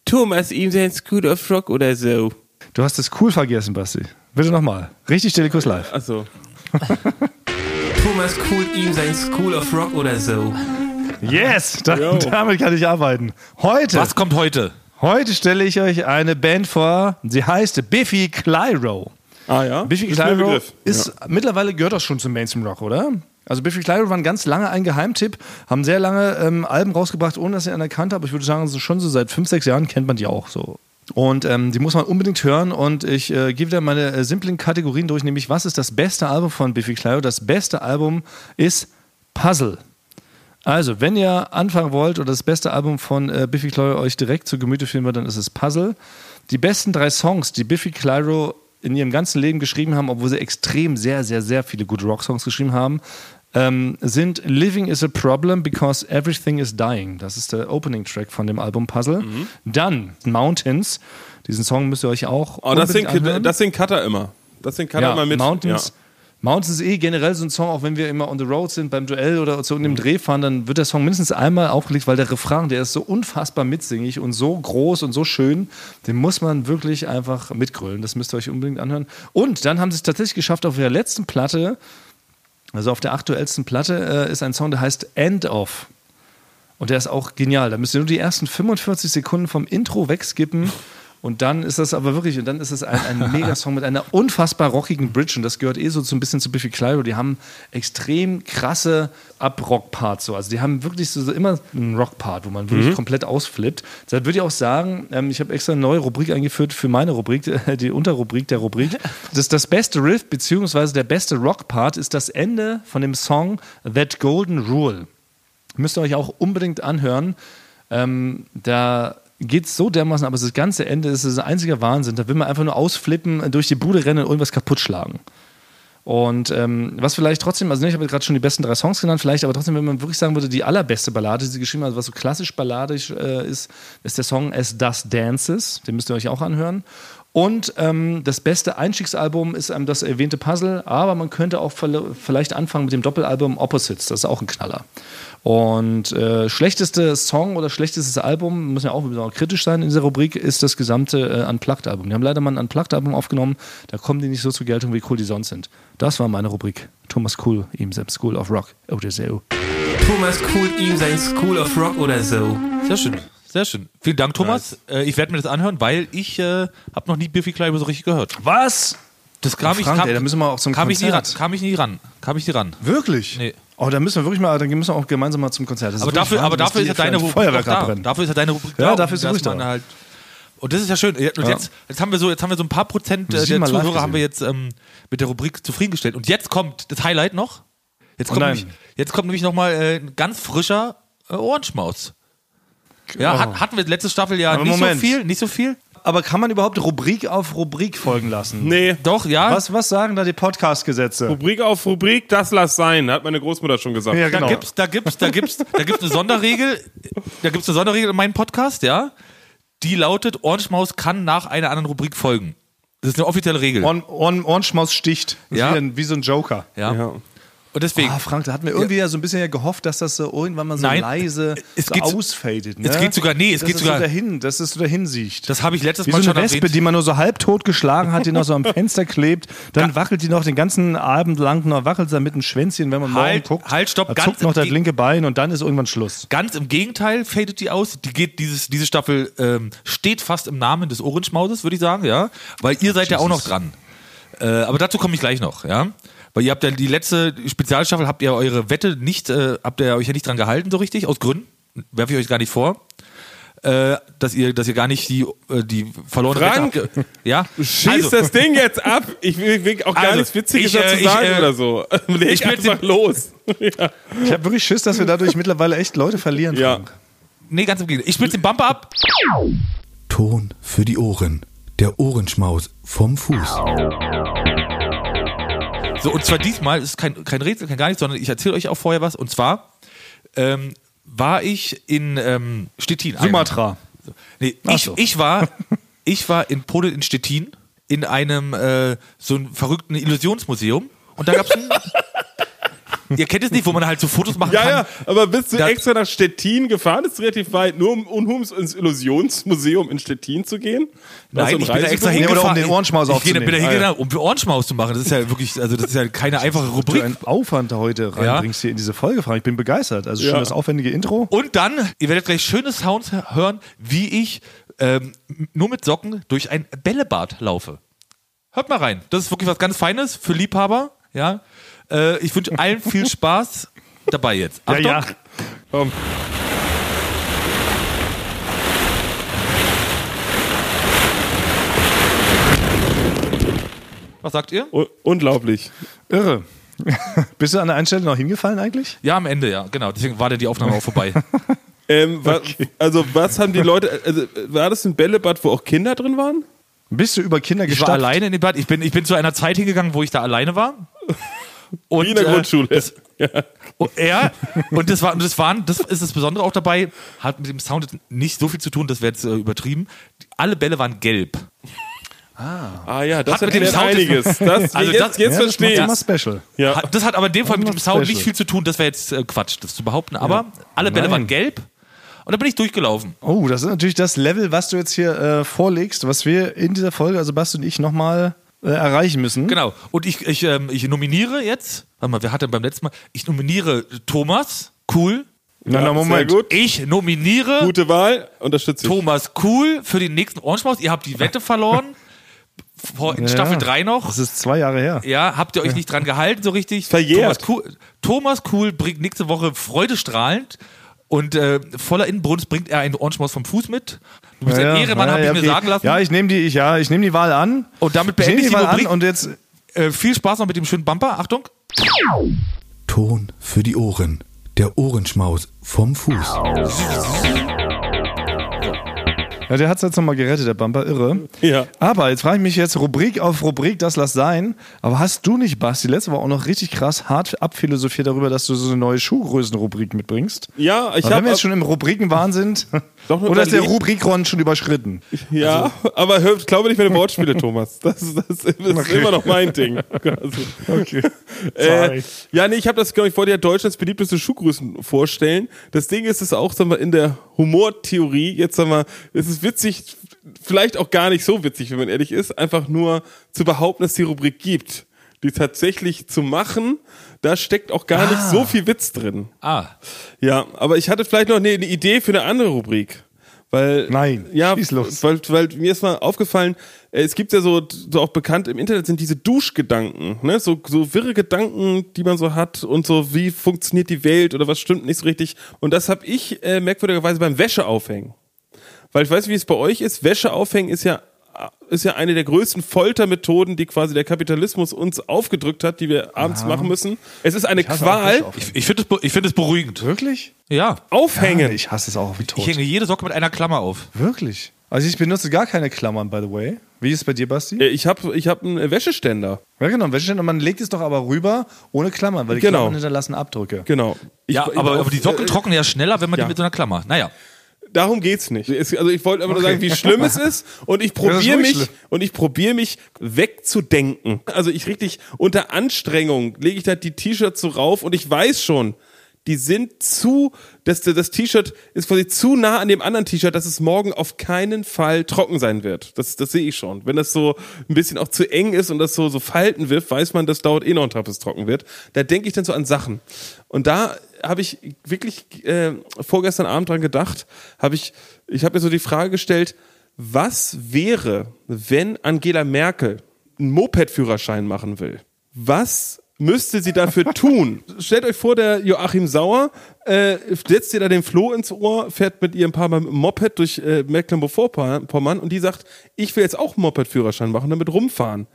Thomas, ihm sein Scooter of Rock oder so. Du hast das cool vergessen, Basti. Bitte nochmal. Richtig Stelikus live. Achso. Thomas cool ihm sein School of Rock oder so. Yes, da, damit kann ich arbeiten. Heute, Was kommt heute? heute stelle ich euch eine Band vor. Sie heißt Biffy Clyro. Ah ja? Biffy Ist Clyro Begriff. ist mittlerweile gehört das schon zum Mainstream Rock, oder? Also Biffy Clyro waren ganz lange ein Geheimtipp, haben sehr lange ähm, Alben rausgebracht, ohne dass sie einer kannte, aber ich würde sagen, so schon so seit fünf, sechs Jahren kennt man die auch so. Und ähm, die muss man unbedingt hören und ich äh, gehe wieder meine äh, simplen Kategorien durch, nämlich was ist das beste Album von Biffy Clyro? Das beste Album ist Puzzle. Also, wenn ihr anfangen wollt oder das beste Album von äh, Biffy Clyro euch direkt zu Gemüte führen wird, dann ist es Puzzle. Die besten drei Songs, die Biffy Clyro in ihrem ganzen Leben geschrieben haben, obwohl sie extrem sehr, sehr, sehr viele gute Rock-Songs geschrieben haben, ähm, sind Living is a Problem because Everything is Dying. Das ist der Opening-Track von dem Album Puzzle. Dann Mountains. Diesen Song müsst ihr euch auch Oh, das, singt, das singt Cutter immer. Das singt Cutter Ja, immer mit. Mountains. Ja. Mountains ist eh generell so ein Song, auch wenn wir immer on the road sind beim Duell oder zu irgendeinem Dreh fahren, dann wird der Song mindestens einmal aufgelegt, weil der Refrain, der ist so unfassbar mitsingig und so groß und so schön, den muss man wirklich einfach mitgrölen. Das müsst ihr euch unbedingt anhören. Und dann haben sie es tatsächlich geschafft, auf ihrer letzten Platte, also auf der aktuellsten Platte, äh, ist ein Song, der heißt End of. Und der ist auch genial. Da müsst ihr nur die ersten 45 Sekunden vom Intro wegskippen. Und dann ist das aber wirklich, und dann ist es ein, ein Megasong mit einer unfassbar rockigen Bridge. Und das gehört eh so, ein bisschen zu Biffy Clyro. Die haben extrem krasse Up-Rock-Parts. So. Also die haben wirklich so, so immer einen Rock-Part, wo man wirklich komplett ausflippt. Deshalb würde ich auch sagen, ähm, ich habe extra eine neue Rubrik eingeführt für meine Rubrik, äh, die Unterrubrik der Rubrik. Das, das beste Riff, beziehungsweise der beste Rock-Part ist das Ende von dem Song That Golden Rule müsst ihr euch auch unbedingt anhören. Ähm, da geht's so dermaßen, aber das ganze Ende ist, ein einziger Wahnsinn. Da will man einfach nur ausflippen, durch die Bude rennen und irgendwas kaputt schlagen. Und ähm, was vielleicht trotzdem, also ne, ich habe gerade schon die besten drei Songs genannt, vielleicht aber trotzdem, wenn man wirklich sagen würde, die allerbeste Ballade, die sie geschrieben hat, was so klassisch balladisch äh, ist, ist der Song As Does Dances. Den müsst ihr euch auch anhören. Und ähm, das beste Einstiegsalbum ist ähm, das erwähnte Puzzle, aber man könnte auch vielleicht anfangen mit dem Doppelalbum Opposites, das ist auch ein Knaller. Und äh, schlechteste Song oder schlechtestes Album, muss ja auch, müssen auch kritisch sein in dieser Rubrik, ist das gesamte äh, Unplugged-Album. Die haben leider mal ein Unplugged-Album aufgenommen, da kommen die nicht so zur Geltung, wie cool die sonst sind. Das war meine Rubrik. Thomas Cool, ihm selbst School of Rock oder so. Thomas Cool ihm sein School of Rock oder so. Sehr schön. Sehr schön. Vielen Dank, Thomas. Äh, ich werde mir das anhören, weil ich äh, habe noch nie Biffy Clyro so richtig gehört. Was? Das kam, ich, Frank, kam, ey, da müssen wir auch zum kam ich nie ran. Konzert. Kam ich nie ran. Kam ich nie ran. Wirklich? Nee. Oh, da müssen wir wirklich mal, dann müssen wir auch gemeinsam mal zum Konzert. Das Aber dafür, aber dafür ist ja deine ein Rubrik da. Dafür ist ja deine Rubrik Ja, da. dafür und ist ruhig da. Halt und das ist ja schön. Und Ja. jetzt, jetzt haben wir so, jetzt haben wir so ein paar Prozent äh, der Zuhörer haben wir jetzt ähm, mit der Rubrik zufriedengestellt. Und jetzt kommt das Highlight noch. Jetzt kommt Oh nämlich, jetzt kommt nämlich noch mal äh, ein ganz frischer äh, Ohrenschmaus. Ja, hat, hatten wir letzte Staffel ja Aber nicht Moment. so viel, nicht so viel. Aber kann man überhaupt Rubrik auf Rubrik folgen lassen? Nee. Doch, ja. Was, was sagen da die Podcast-Gesetze? Rubrik auf Rubrik, das lass sein, hat meine Großmutter schon gesagt. Ja, Da genau. gibt's, da gibt's, da gibt's, da gibt's eine Sonderregel. Da gibt's eine Sonderregel in meinem Podcast, ja. Die lautet: Ohrenschmaus kann nach einer anderen Rubrik folgen. Das ist eine offizielle Regel. Ohrenschmaus sticht. Ja. Wie, ein, wie so ein Joker. ja. Ja. Und deswegen. Ah, Frank, da hatten wir irgendwie ja. so ein bisschen ja gehofft, dass das so irgendwann mal so Nein, leise es so geht- ausfadet. Ne? es geht sogar- nee, es dass geht sogar- So dahin, dass es so dahin sieht. das habe ich letztes Wie so Mal eine schon Wespe, die man nur so halbtot geschlagen hat, die noch so am Fenster klebt. Dann wackelt die noch den ganzen Abend lang, noch wackelt sie mit einem Schwänzchen, wenn man Halt, morgen guckt. halt, stopp, ganz zuckt noch das linke Bein und dann ist irgendwann Schluss. Ganz im Gegenteil fadet die aus. Die geht dieses, diese Staffel ähm, steht fast im Namen des Ohrenschmauses, würde ich sagen, ja. Weil ihr seid ja auch noch dran. Äh, aber dazu komme ich gleich noch, ja. Weil ihr habt ja die letzte Spezialstaffel, habt ihr eure Wette nicht, äh, habt ihr euch ja nicht dran gehalten, so richtig, aus Gründen. Werfe ich euch gar nicht vor. Äh, dass ihr, dass ihr gar nicht die, äh, die verlorene Frank, Wette habt. Ja. Schieß Also, das Ding jetzt ab. Ich will, will auch gar Also, nichts Witziges ich, äh, dazu ich, sagen äh, oder so. Leg ich einfach los. ja. Ich habe wirklich Schiss, dass wir dadurch mittlerweile echt Leute verlieren. Ja. Frank. Nee, ganz im Gegenteil. Ich spiele den Bumper ab. Ton für die Ohren. Der Ohrenschmaus vom Fuß. So, und zwar diesmal ist es kein, kein Rätsel, kein gar nichts, sondern ich erzähle euch auch vorher was. Und zwar ähm, war ich in ähm, Stettin. Sumatra. Nee, ich, so. ich, war, ich war in Polen in Stettin in einem äh, so einem verrückten Illusionsmuseum. Und da gab's ein. Ihr kennt es nicht, wo man halt so Fotos machen Ja, kann. ja, aber bist du Da- extra nach Stettin gefahren? Das ist relativ weit, nur um, um ins Illusionsmuseum in Stettin zu gehen? Warst Nein, ich bin da extra oder um hingefahren. den Ohrenschmaus ich bin da- bin da hingegangen, um Ohrenschmaus zu machen. Das ist ja wirklich, also das ist ja keine einfache Du Rubrik. einen Aufwand heute reinbringst hier in diese Folge, Frank. Ich bin begeistert. Also schon Ja. das aufwendige Intro. Und dann, ihr werdet gleich schöne Sounds hören, wie ich ähm, nur mit Socken durch ein Bällebad laufe. Hört mal rein. Das ist wirklich was ganz Feines für Liebhaber. Ja. Äh, ich wünsche allen viel Spaß dabei jetzt. Achtung. ja. Komm. Was sagt ihr? U unglaublich. Irre. Bist du an der einen Stelle noch hingefallen eigentlich? Ja, am Ende, ja. Genau. Deswegen war dann die Aufnahme auch vorbei. Ähm, wa Also, was haben die Leute, also, war das ein Bällebad, wo auch Kinder drin waren? Bist du über Kinder Ich war gestapft? alleine in dem Bad. Ich bin, ich bin zu einer Zeit hingegangen, wo ich da alleine war. Und, Wie in der äh, Grundschule. Das, oh, ja, und das war, und das waren, das ist das Besondere auch dabei, hat mit dem Sound nicht so viel zu tun, das wäre jetzt äh, übertrieben. Alle Bälle waren gelb. Ah ja, das Hat mit dem Sound- einiges. Das, Also jetzt das- jetzt ja, das verstehe ich. macht's immer special. Ja. Hat- Das hat aber in dem Fall mit dem Sound special. nicht viel zu tun, das wäre jetzt äh, Quatsch, das zu behaupten. Aber alle Bälle Nein. waren gelb und da bin ich durchgelaufen. Oh, das ist natürlich das Level, was du jetzt hier äh, vorlegst, was wir in dieser Folge, also Basti und ich, nochmal äh, erreichen müssen. Genau. Und ich, ich, ähm, ich nominiere jetzt, warte mal, wer hatte beim letzten Mal? Ich nominiere Thomas, cool. Na, na, Ja, Moment. Sehr gut. Ich nominiere Gute Wahl, unterstütze ich. Thomas Cool für den nächsten Orange Ihr habt die Wette verloren. Vor, in Ja, Staffel ja. 3 noch. Das ist zwei Jahre her. Ja, habt ihr euch nicht dran gehalten so richtig? Verjährt. Thomas Cool, Thomas cool bringt nächste Woche freudestrahlend und äh, voller Inbrunst bringt er einen Ohrenschmaus vom Fuß mit. Du bist ja, ein Ehrenmann, ja, hab ich ja, mir okay. sagen lassen. Ja, ich nehme die, ich, ja, ich nehme die Wahl an. und damit Ich beende ich die die Wahl an Rubrik. und jetzt. äh, viel Spaß noch mit dem schönen Bumper. Achtung. Ton für die Ohren. Der Ohrenschmaus vom Fuß. Ja, der hat es jetzt nochmal gerettet, der Bumper, irre. Ja. Aber jetzt frage ich mich jetzt, Rubrik auf Rubrik, das lass sein. Aber hast du nicht, Basti, letzte Woche auch noch richtig krass hart abphilosophiert darüber, dass du so eine neue Schuhgrößenrubrik mitbringst? Ja, ich Aber wenn habe wir jetzt schon im Rubrikenwahn sind, Doch nur oder ist der Rubrikron schon überschritten? Ja, aber hör, glaube nicht meine Wortspiele, Thomas. Das, das, das ist immer noch mein Ding. Also, Okay. äh, ja, nee, ich habe das, glaube ich, wollte ja Deutschlands beliebteste Schuhgrößen vorstellen. Das Ding ist es auch, sagen wir, in der Humortheorie, jetzt sagen wir, es ist witzig, vielleicht auch gar nicht so witzig, wenn man ehrlich ist, einfach nur zu behaupten, dass es die Rubrik gibt. Die tatsächlich zu machen, da steckt auch gar nicht so viel Witz drin. Ah. Ja, aber ich hatte vielleicht noch eine, eine Idee für eine andere Rubrik. Weil, Nein, ja. Weil, weil mir ist mal aufgefallen, äh, es gibt ja so, so auch bekannt im Internet sind diese Duschgedanken, ne? so, so wirre Gedanken, die man so hat und so, wie funktioniert die Welt oder was stimmt nicht so richtig. Und das habe ich äh, merkwürdigerweise beim Wäscheaufhängen. Weil ich weiß, nicht, wie es bei euch ist. Wäsche aufhängen ist ja ist ja eine der größten Foltermethoden, die quasi der Kapitalismus uns aufgedrückt hat, die wir abends machen müssen. Es ist eine auch Qual. Ich, ich finde es ich find es beruhigend. Wirklich? Ja. Aufhängen. Ich hasse es auch wie tot. Ich hänge jede Socke mit einer Klammer auf. Wirklich? Also ich benutze gar keine Klammern, by the way. Wie ist es bei dir, Basti? Äh, Ich habe ich hab einen Wäscheständer. Ja, genau. Wäscheständer, man legt es doch aber rüber ohne Klammern, weil die Genau. Klammern hinterlassen Abdrücke. Genau. Ich- Ja, ich- aber, auf- aber die Socken äh, trocknen ja schneller, wenn man ja. die mit so einer Klammer. Naja. Darum geht's nicht. Es, also ich wollte einfach nur sagen, wie schlimm es ist und ich probiere mich schlimm. und ich probiere mich wegzudenken. Also ich richtig unter Anstrengung lege ich da die T-Shirts so rauf und ich weiß schon, die sind zu, das, das T-Shirt ist quasi zu nah an dem anderen T-Shirt, dass es morgen auf keinen Fall trocken sein wird. Das, das sehe ich schon. Wenn das so ein bisschen auch zu eng ist und das so, so Falten wirft, weiß man, das dauert eh noch einen Tag, bis es trocken wird. Da denke ich dann so an Sachen. Und da habe ich wirklich äh, vorgestern Abend dran gedacht, habe ich, ich habe mir so die Frage gestellt, was wäre, wenn Angela Merkel einen Moped-Führerschein machen will? Was müsste sie dafür tun? Stellt euch vor, der Joachim Sauer äh, setzt ihr da den Floh ins Ohr, fährt mit ihr ein paar Mal mit dem Moped durch äh, Mecklenburg-Vorpommern und die sagt, ich will jetzt auch einen Moped-Führerschein machen, damit rumfahren.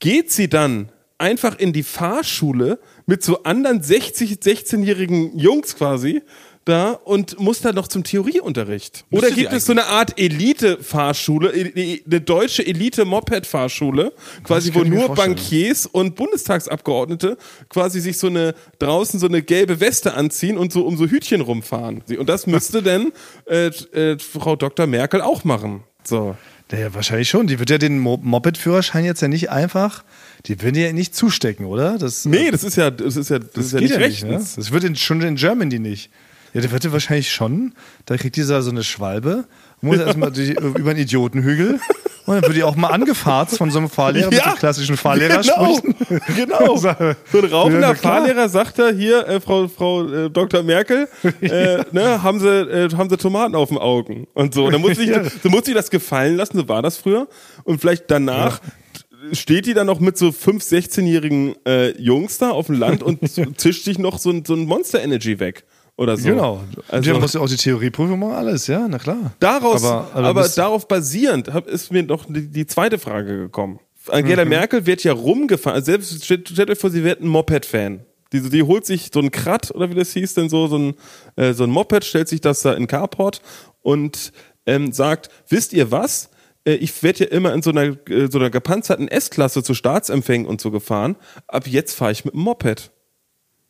Geht sie dann einfach in die Fahrschule mit so anderen 60, 16-jährigen Jungs quasi da und muss dann noch zum Theorieunterricht. Oder gibt es so eine Art Elite-Fahrschule, eine deutsche Elite-Moped-Fahrschule, quasi wo nur. Bankiers und Bundestagsabgeordnete quasi sich so eine draußen so eine gelbe Weste anziehen und so um so Hütchen rumfahren. Und das müsste denn äh, äh, Frau Dr. Merkel auch machen. So. Ja, wahrscheinlich schon. Die wird ja den Mo Moped-Führerschein jetzt ja nicht einfach, die wird ja nicht zustecken, oder? Das, Nee, das ist ja, das ist ja, das, das ist ja nicht ja nicht. Ne? rechtens. Das wird in, schon in Germany nicht. Ja, der wird ja wahrscheinlich schon. Da kriegt dieser so eine Schwalbe, muss erstmal durch- über einen Idiotenhügel. Und dann wird die auch mal angefarzt von so einem Fahrlehrer mit Ja, so klassischen Fahrlehrer Genau, genau. So ein rauchender Ja. Fahrlehrer sagt er hier, äh, Frau, Frau äh, Dr. Merkel, äh, ne, haben sie, äh, haben sie Tomaten auf den Augen und so. Dann muss sich, so muss sich das gefallen lassen, so war das früher. Und vielleicht danach steht die dann noch mit so fünf, 16-jährigen äh, Jungs da auf dem Land und zischt sich noch so ein, so ein Monster Energy weg. Oder so. Genau. Also, du musst ja auch die Theorieprüfung machen, alles, ja, na klar. Daraus, Aber- aber, aber darauf basierend hab, ist mir noch die, die zweite Frage gekommen. Angela Mhm. Merkel wird ja rumgefahren. Also selbst stellt, stellt euch vor, sie wird ein Moped-Fan. Die, die holt sich so ein Krat oder wie das hieß, denn so, so ein, äh, so ein Moped, stellt sich das da in Carport und ähm, sagt, wisst ihr was? Äh, Ich werde ja immer in so einer, äh, so einer gepanzerten S-Klasse zu Staatsempfängen und so gefahren. Ab jetzt fahre ich mit dem Moped.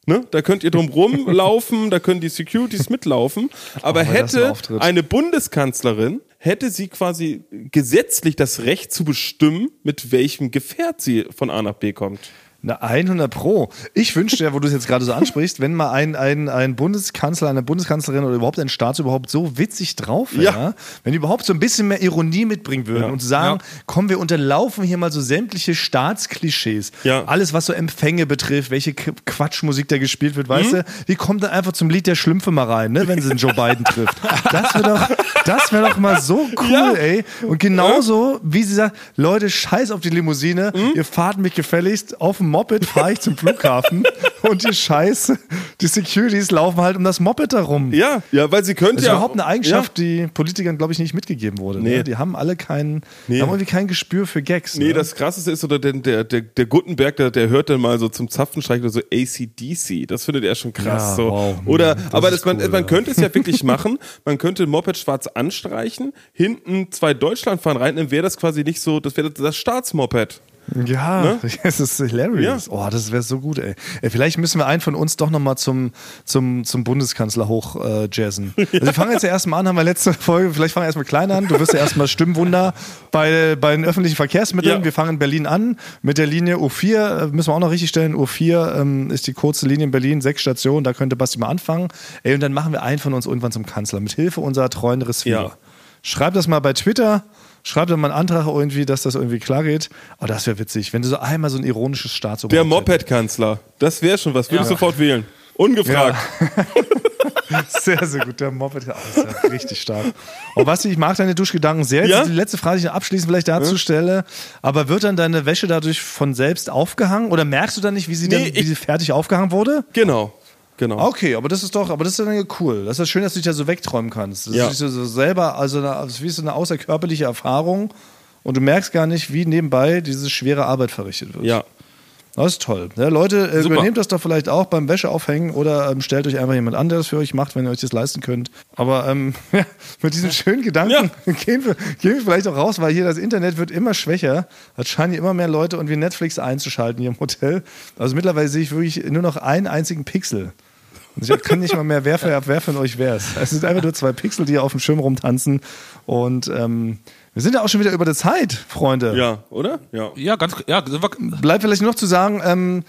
Ne? Da könnt ihr drum rumlaufen, da können die Securities mitlaufen. Aber Oh, ein hätte Auftritt. eine Bundeskanzlerin, hätte sie quasi gesetzlich das Recht zu bestimmen, mit welchem Gefährt sie von A nach B kommt. Na, 100 Pro. Ich wünschte ja, wo du es jetzt gerade so ansprichst, wenn mal ein, ein, ein Bundeskanzler, eine Bundeskanzlerin oder überhaupt ein Staat überhaupt so witzig drauf wäre, Ja. wenn die überhaupt so ein bisschen mehr Ironie mitbringen würden Ja. und sagen, komm, wir unterlaufen hier mal so sämtliche Staatsklischees. Ja. Alles, was so Empfänge betrifft, welche Quatschmusik da gespielt wird, Mhm. weißt du, die kommt dann einfach zum Lied der Schlümpfe mal rein, ne, wenn sie den Joe Biden trifft. Das wäre doch, das wäre doch mal so cool, Ja. ey. Und genauso, wie sie sagt, Leute, scheiß auf die Limousine, Mhm. ihr fahrt mich gefälligst auf dem Moped fahre ich zum Flughafen und die Scheiße, die Securities laufen halt um das Moped herum. Ja, ja, weil sie könnte Das ist ja. überhaupt eine Eigenschaft, die Politikern, glaube ich, nicht mitgegeben wurde. Nee. Ne? Die haben alle keinen, Nee. haben irgendwie kein Gespür für Gags. Nee, ne? das krasseste ist, oder der, der, der, der Gutenberg, der, der hört dann mal so zum Zapfenstreich oder so ACDC. Das findet er schon krass. Ja, so. wow. Oder, Das aber das, man, cool, man ja. könnte es ja wirklich machen. Man könnte ein Moped schwarz anstreichen, hinten zwei Deutschlandfahren rein, dann wäre das quasi nicht so, das wäre das Staatsmoped. Ja, Ne? das ist hilarious. Oh, das wäre so gut, ey. ey. Vielleicht müssen wir einen von uns doch nochmal zum, zum, zum Bundeskanzler hoch äh, jazzen. Also wir fangen jetzt ja erstmal an, haben wir letzte Folge, vielleicht fangen wir erstmal klein an. Du wirst ja erstmal Stimmwunder bei, bei den öffentlichen Verkehrsmitteln. Ja. Wir fangen in Berlin an mit der Linie U4, äh, müssen wir auch noch richtig stellen. U4 ähm, ist die kurze Linie in Berlin, sechs Stationen, da könnte Basti mal anfangen. Ey, und dann machen wir einen von uns irgendwann zum Kanzler, mit Hilfe unserer treuen Receiver. Ja. Schreib das mal bei Twitter. Schreib dann mal einen Antrag irgendwie, dass das irgendwie klar geht. Oh, das wäre witzig, wenn du so einmal so ein ironisches Staatsoberhaupt Der Moped-Kanzler. Das wäre schon was. Würde ich sofort wählen. Ungefragt. Sehr, sehr gut. Der Moped. Oh, das ist ja richtig stark. Und Basti, ich mag deine Duschgedanken sehr. Jetzt Ja? ist die letzte Frage, die ich abschließend vielleicht dazu stelle. Aber wird dann deine Wäsche dadurch von selbst aufgehangen? Oder merkst du dann nicht, wie sie, Nee, dann, wie ich- sie fertig aufgehangen wurde? Genau. Genau. Okay, aber das ist doch, aber das ist dann ja cool. Das ist schön, dass du dich da so wegträumen kannst. Das Ja. ist so selber, also eine, ist wie so eine außerkörperliche Erfahrung. Und du merkst gar nicht, wie nebenbei diese schwere Arbeit verrichtet wird. Ja. Das ist toll. Ja, Leute, äh, Super. übernehmt das doch vielleicht auch beim Wäscheaufhängen oder ähm, stellt euch einfach jemand an, der das für euch macht, wenn ihr euch das leisten könnt. Aber ähm, ja, mit diesen schönen Gedanken gehen, wir, gehen wir vielleicht auch raus, weil hier das Internet wird immer schwächer. Es scheinen hier immer mehr Leute und wie Netflix einzuschalten hier im Hotel. Also mittlerweile sehe ich wirklich nur noch einen einzigen Pixel. Und ich kann nicht mal mehr, wer, für, wer von euch wer es. Es sind einfach nur zwei Pixel, die hier auf dem Schirm rumtanzen. Und ähm, wir sind ja auch schon wieder über der Zeit, Freunde. Ja, oder? Ja. Ja, ganz, ja, Bleibt vielleicht noch zu sagen, ähm,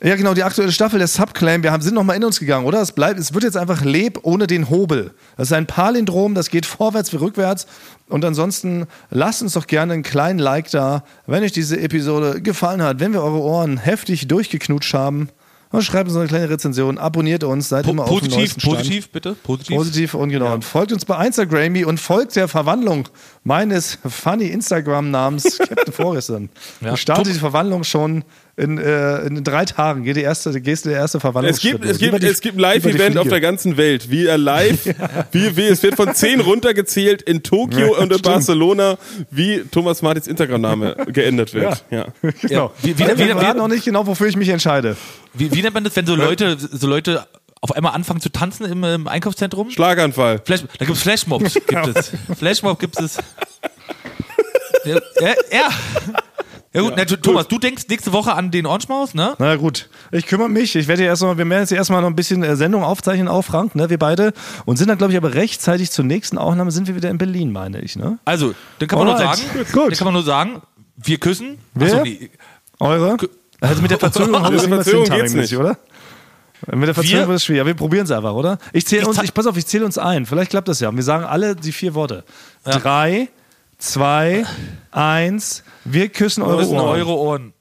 ja genau, die aktuelle Staffel der Subclaim, wir haben, sind nochmal in uns gegangen, oder? Es bleibt, es wird jetzt einfach Leb ohne den Hobel. Das ist ein Palindrom, das geht vorwärts wie rückwärts. Und ansonsten lasst uns doch gerne einen kleinen Like da, wenn euch diese Episode gefallen hat, wenn wir eure Ohren heftig durchgeknutscht haben. Und schreibt uns eine kleine Rezension, abonniert uns, seid po immer auf dem positiv, neuesten Stand. positiv, bitte, positiv. Positiv und genau. Und folgt uns bei Instagram und folgt der Verwandlung meines funny Instagram-Namens Captain Vorgestern. Ja. Ich starte Tom- die Verwandlung schon in, äh, in drei Tagen. Geht die erste, gehst du der erste Verwandlung. Es gibt, es gibt, es gibt ein Live-Event auf der ganzen Welt, wie er live, wie, wie, es wird von 10 runtergezählt in Tokio Ja, und in. Barcelona, wie Thomas Martins Instagram-Name geändert wird. Ja. Genau. Wie- wie- Wir wie- verraten wie- noch nicht genau, wofür ich mich entscheide. Wie, wie nennt man das, wenn so Leute, so Leute auf einmal anfangen zu tanzen im, im Einkaufszentrum? Schlaganfall. Flash, da gibt es Flashmobs, gibt es. Flashmob gibt es. Ja, ja, ja. Ja gut, na, du- Thomas, du denkst nächste Woche an den Orange Maus, ne? Na gut, ich kümmere mich. Ich werde erst mal, wir werden jetzt erstmal noch ein bisschen äh, Sendung aufzeichnen, auch Frank, ne, wir beide. Und sind dann, glaube ich, aber rechtzeitig zur nächsten Aufnahme sind wir wieder in Berlin, meine ich, ne? Also, dann kann man nur Alright, sagen, gut. dann kann man nur sagen, wir küssen. Wer? Achso, nee. Eure? Also mit der Verzögerung haben wir es nicht geht's nicht. oder? Mit der Verzögerung Wir- ist es schwierig. Wir probieren es einfach, oder? Ich zähle uns, ich, pass auf, ich zähle uns ein. Vielleicht klappt das ja. Wir sagen alle die vier Worte. Drei, zwei, eins. Wir küssen eure Ohren. eure Ohren?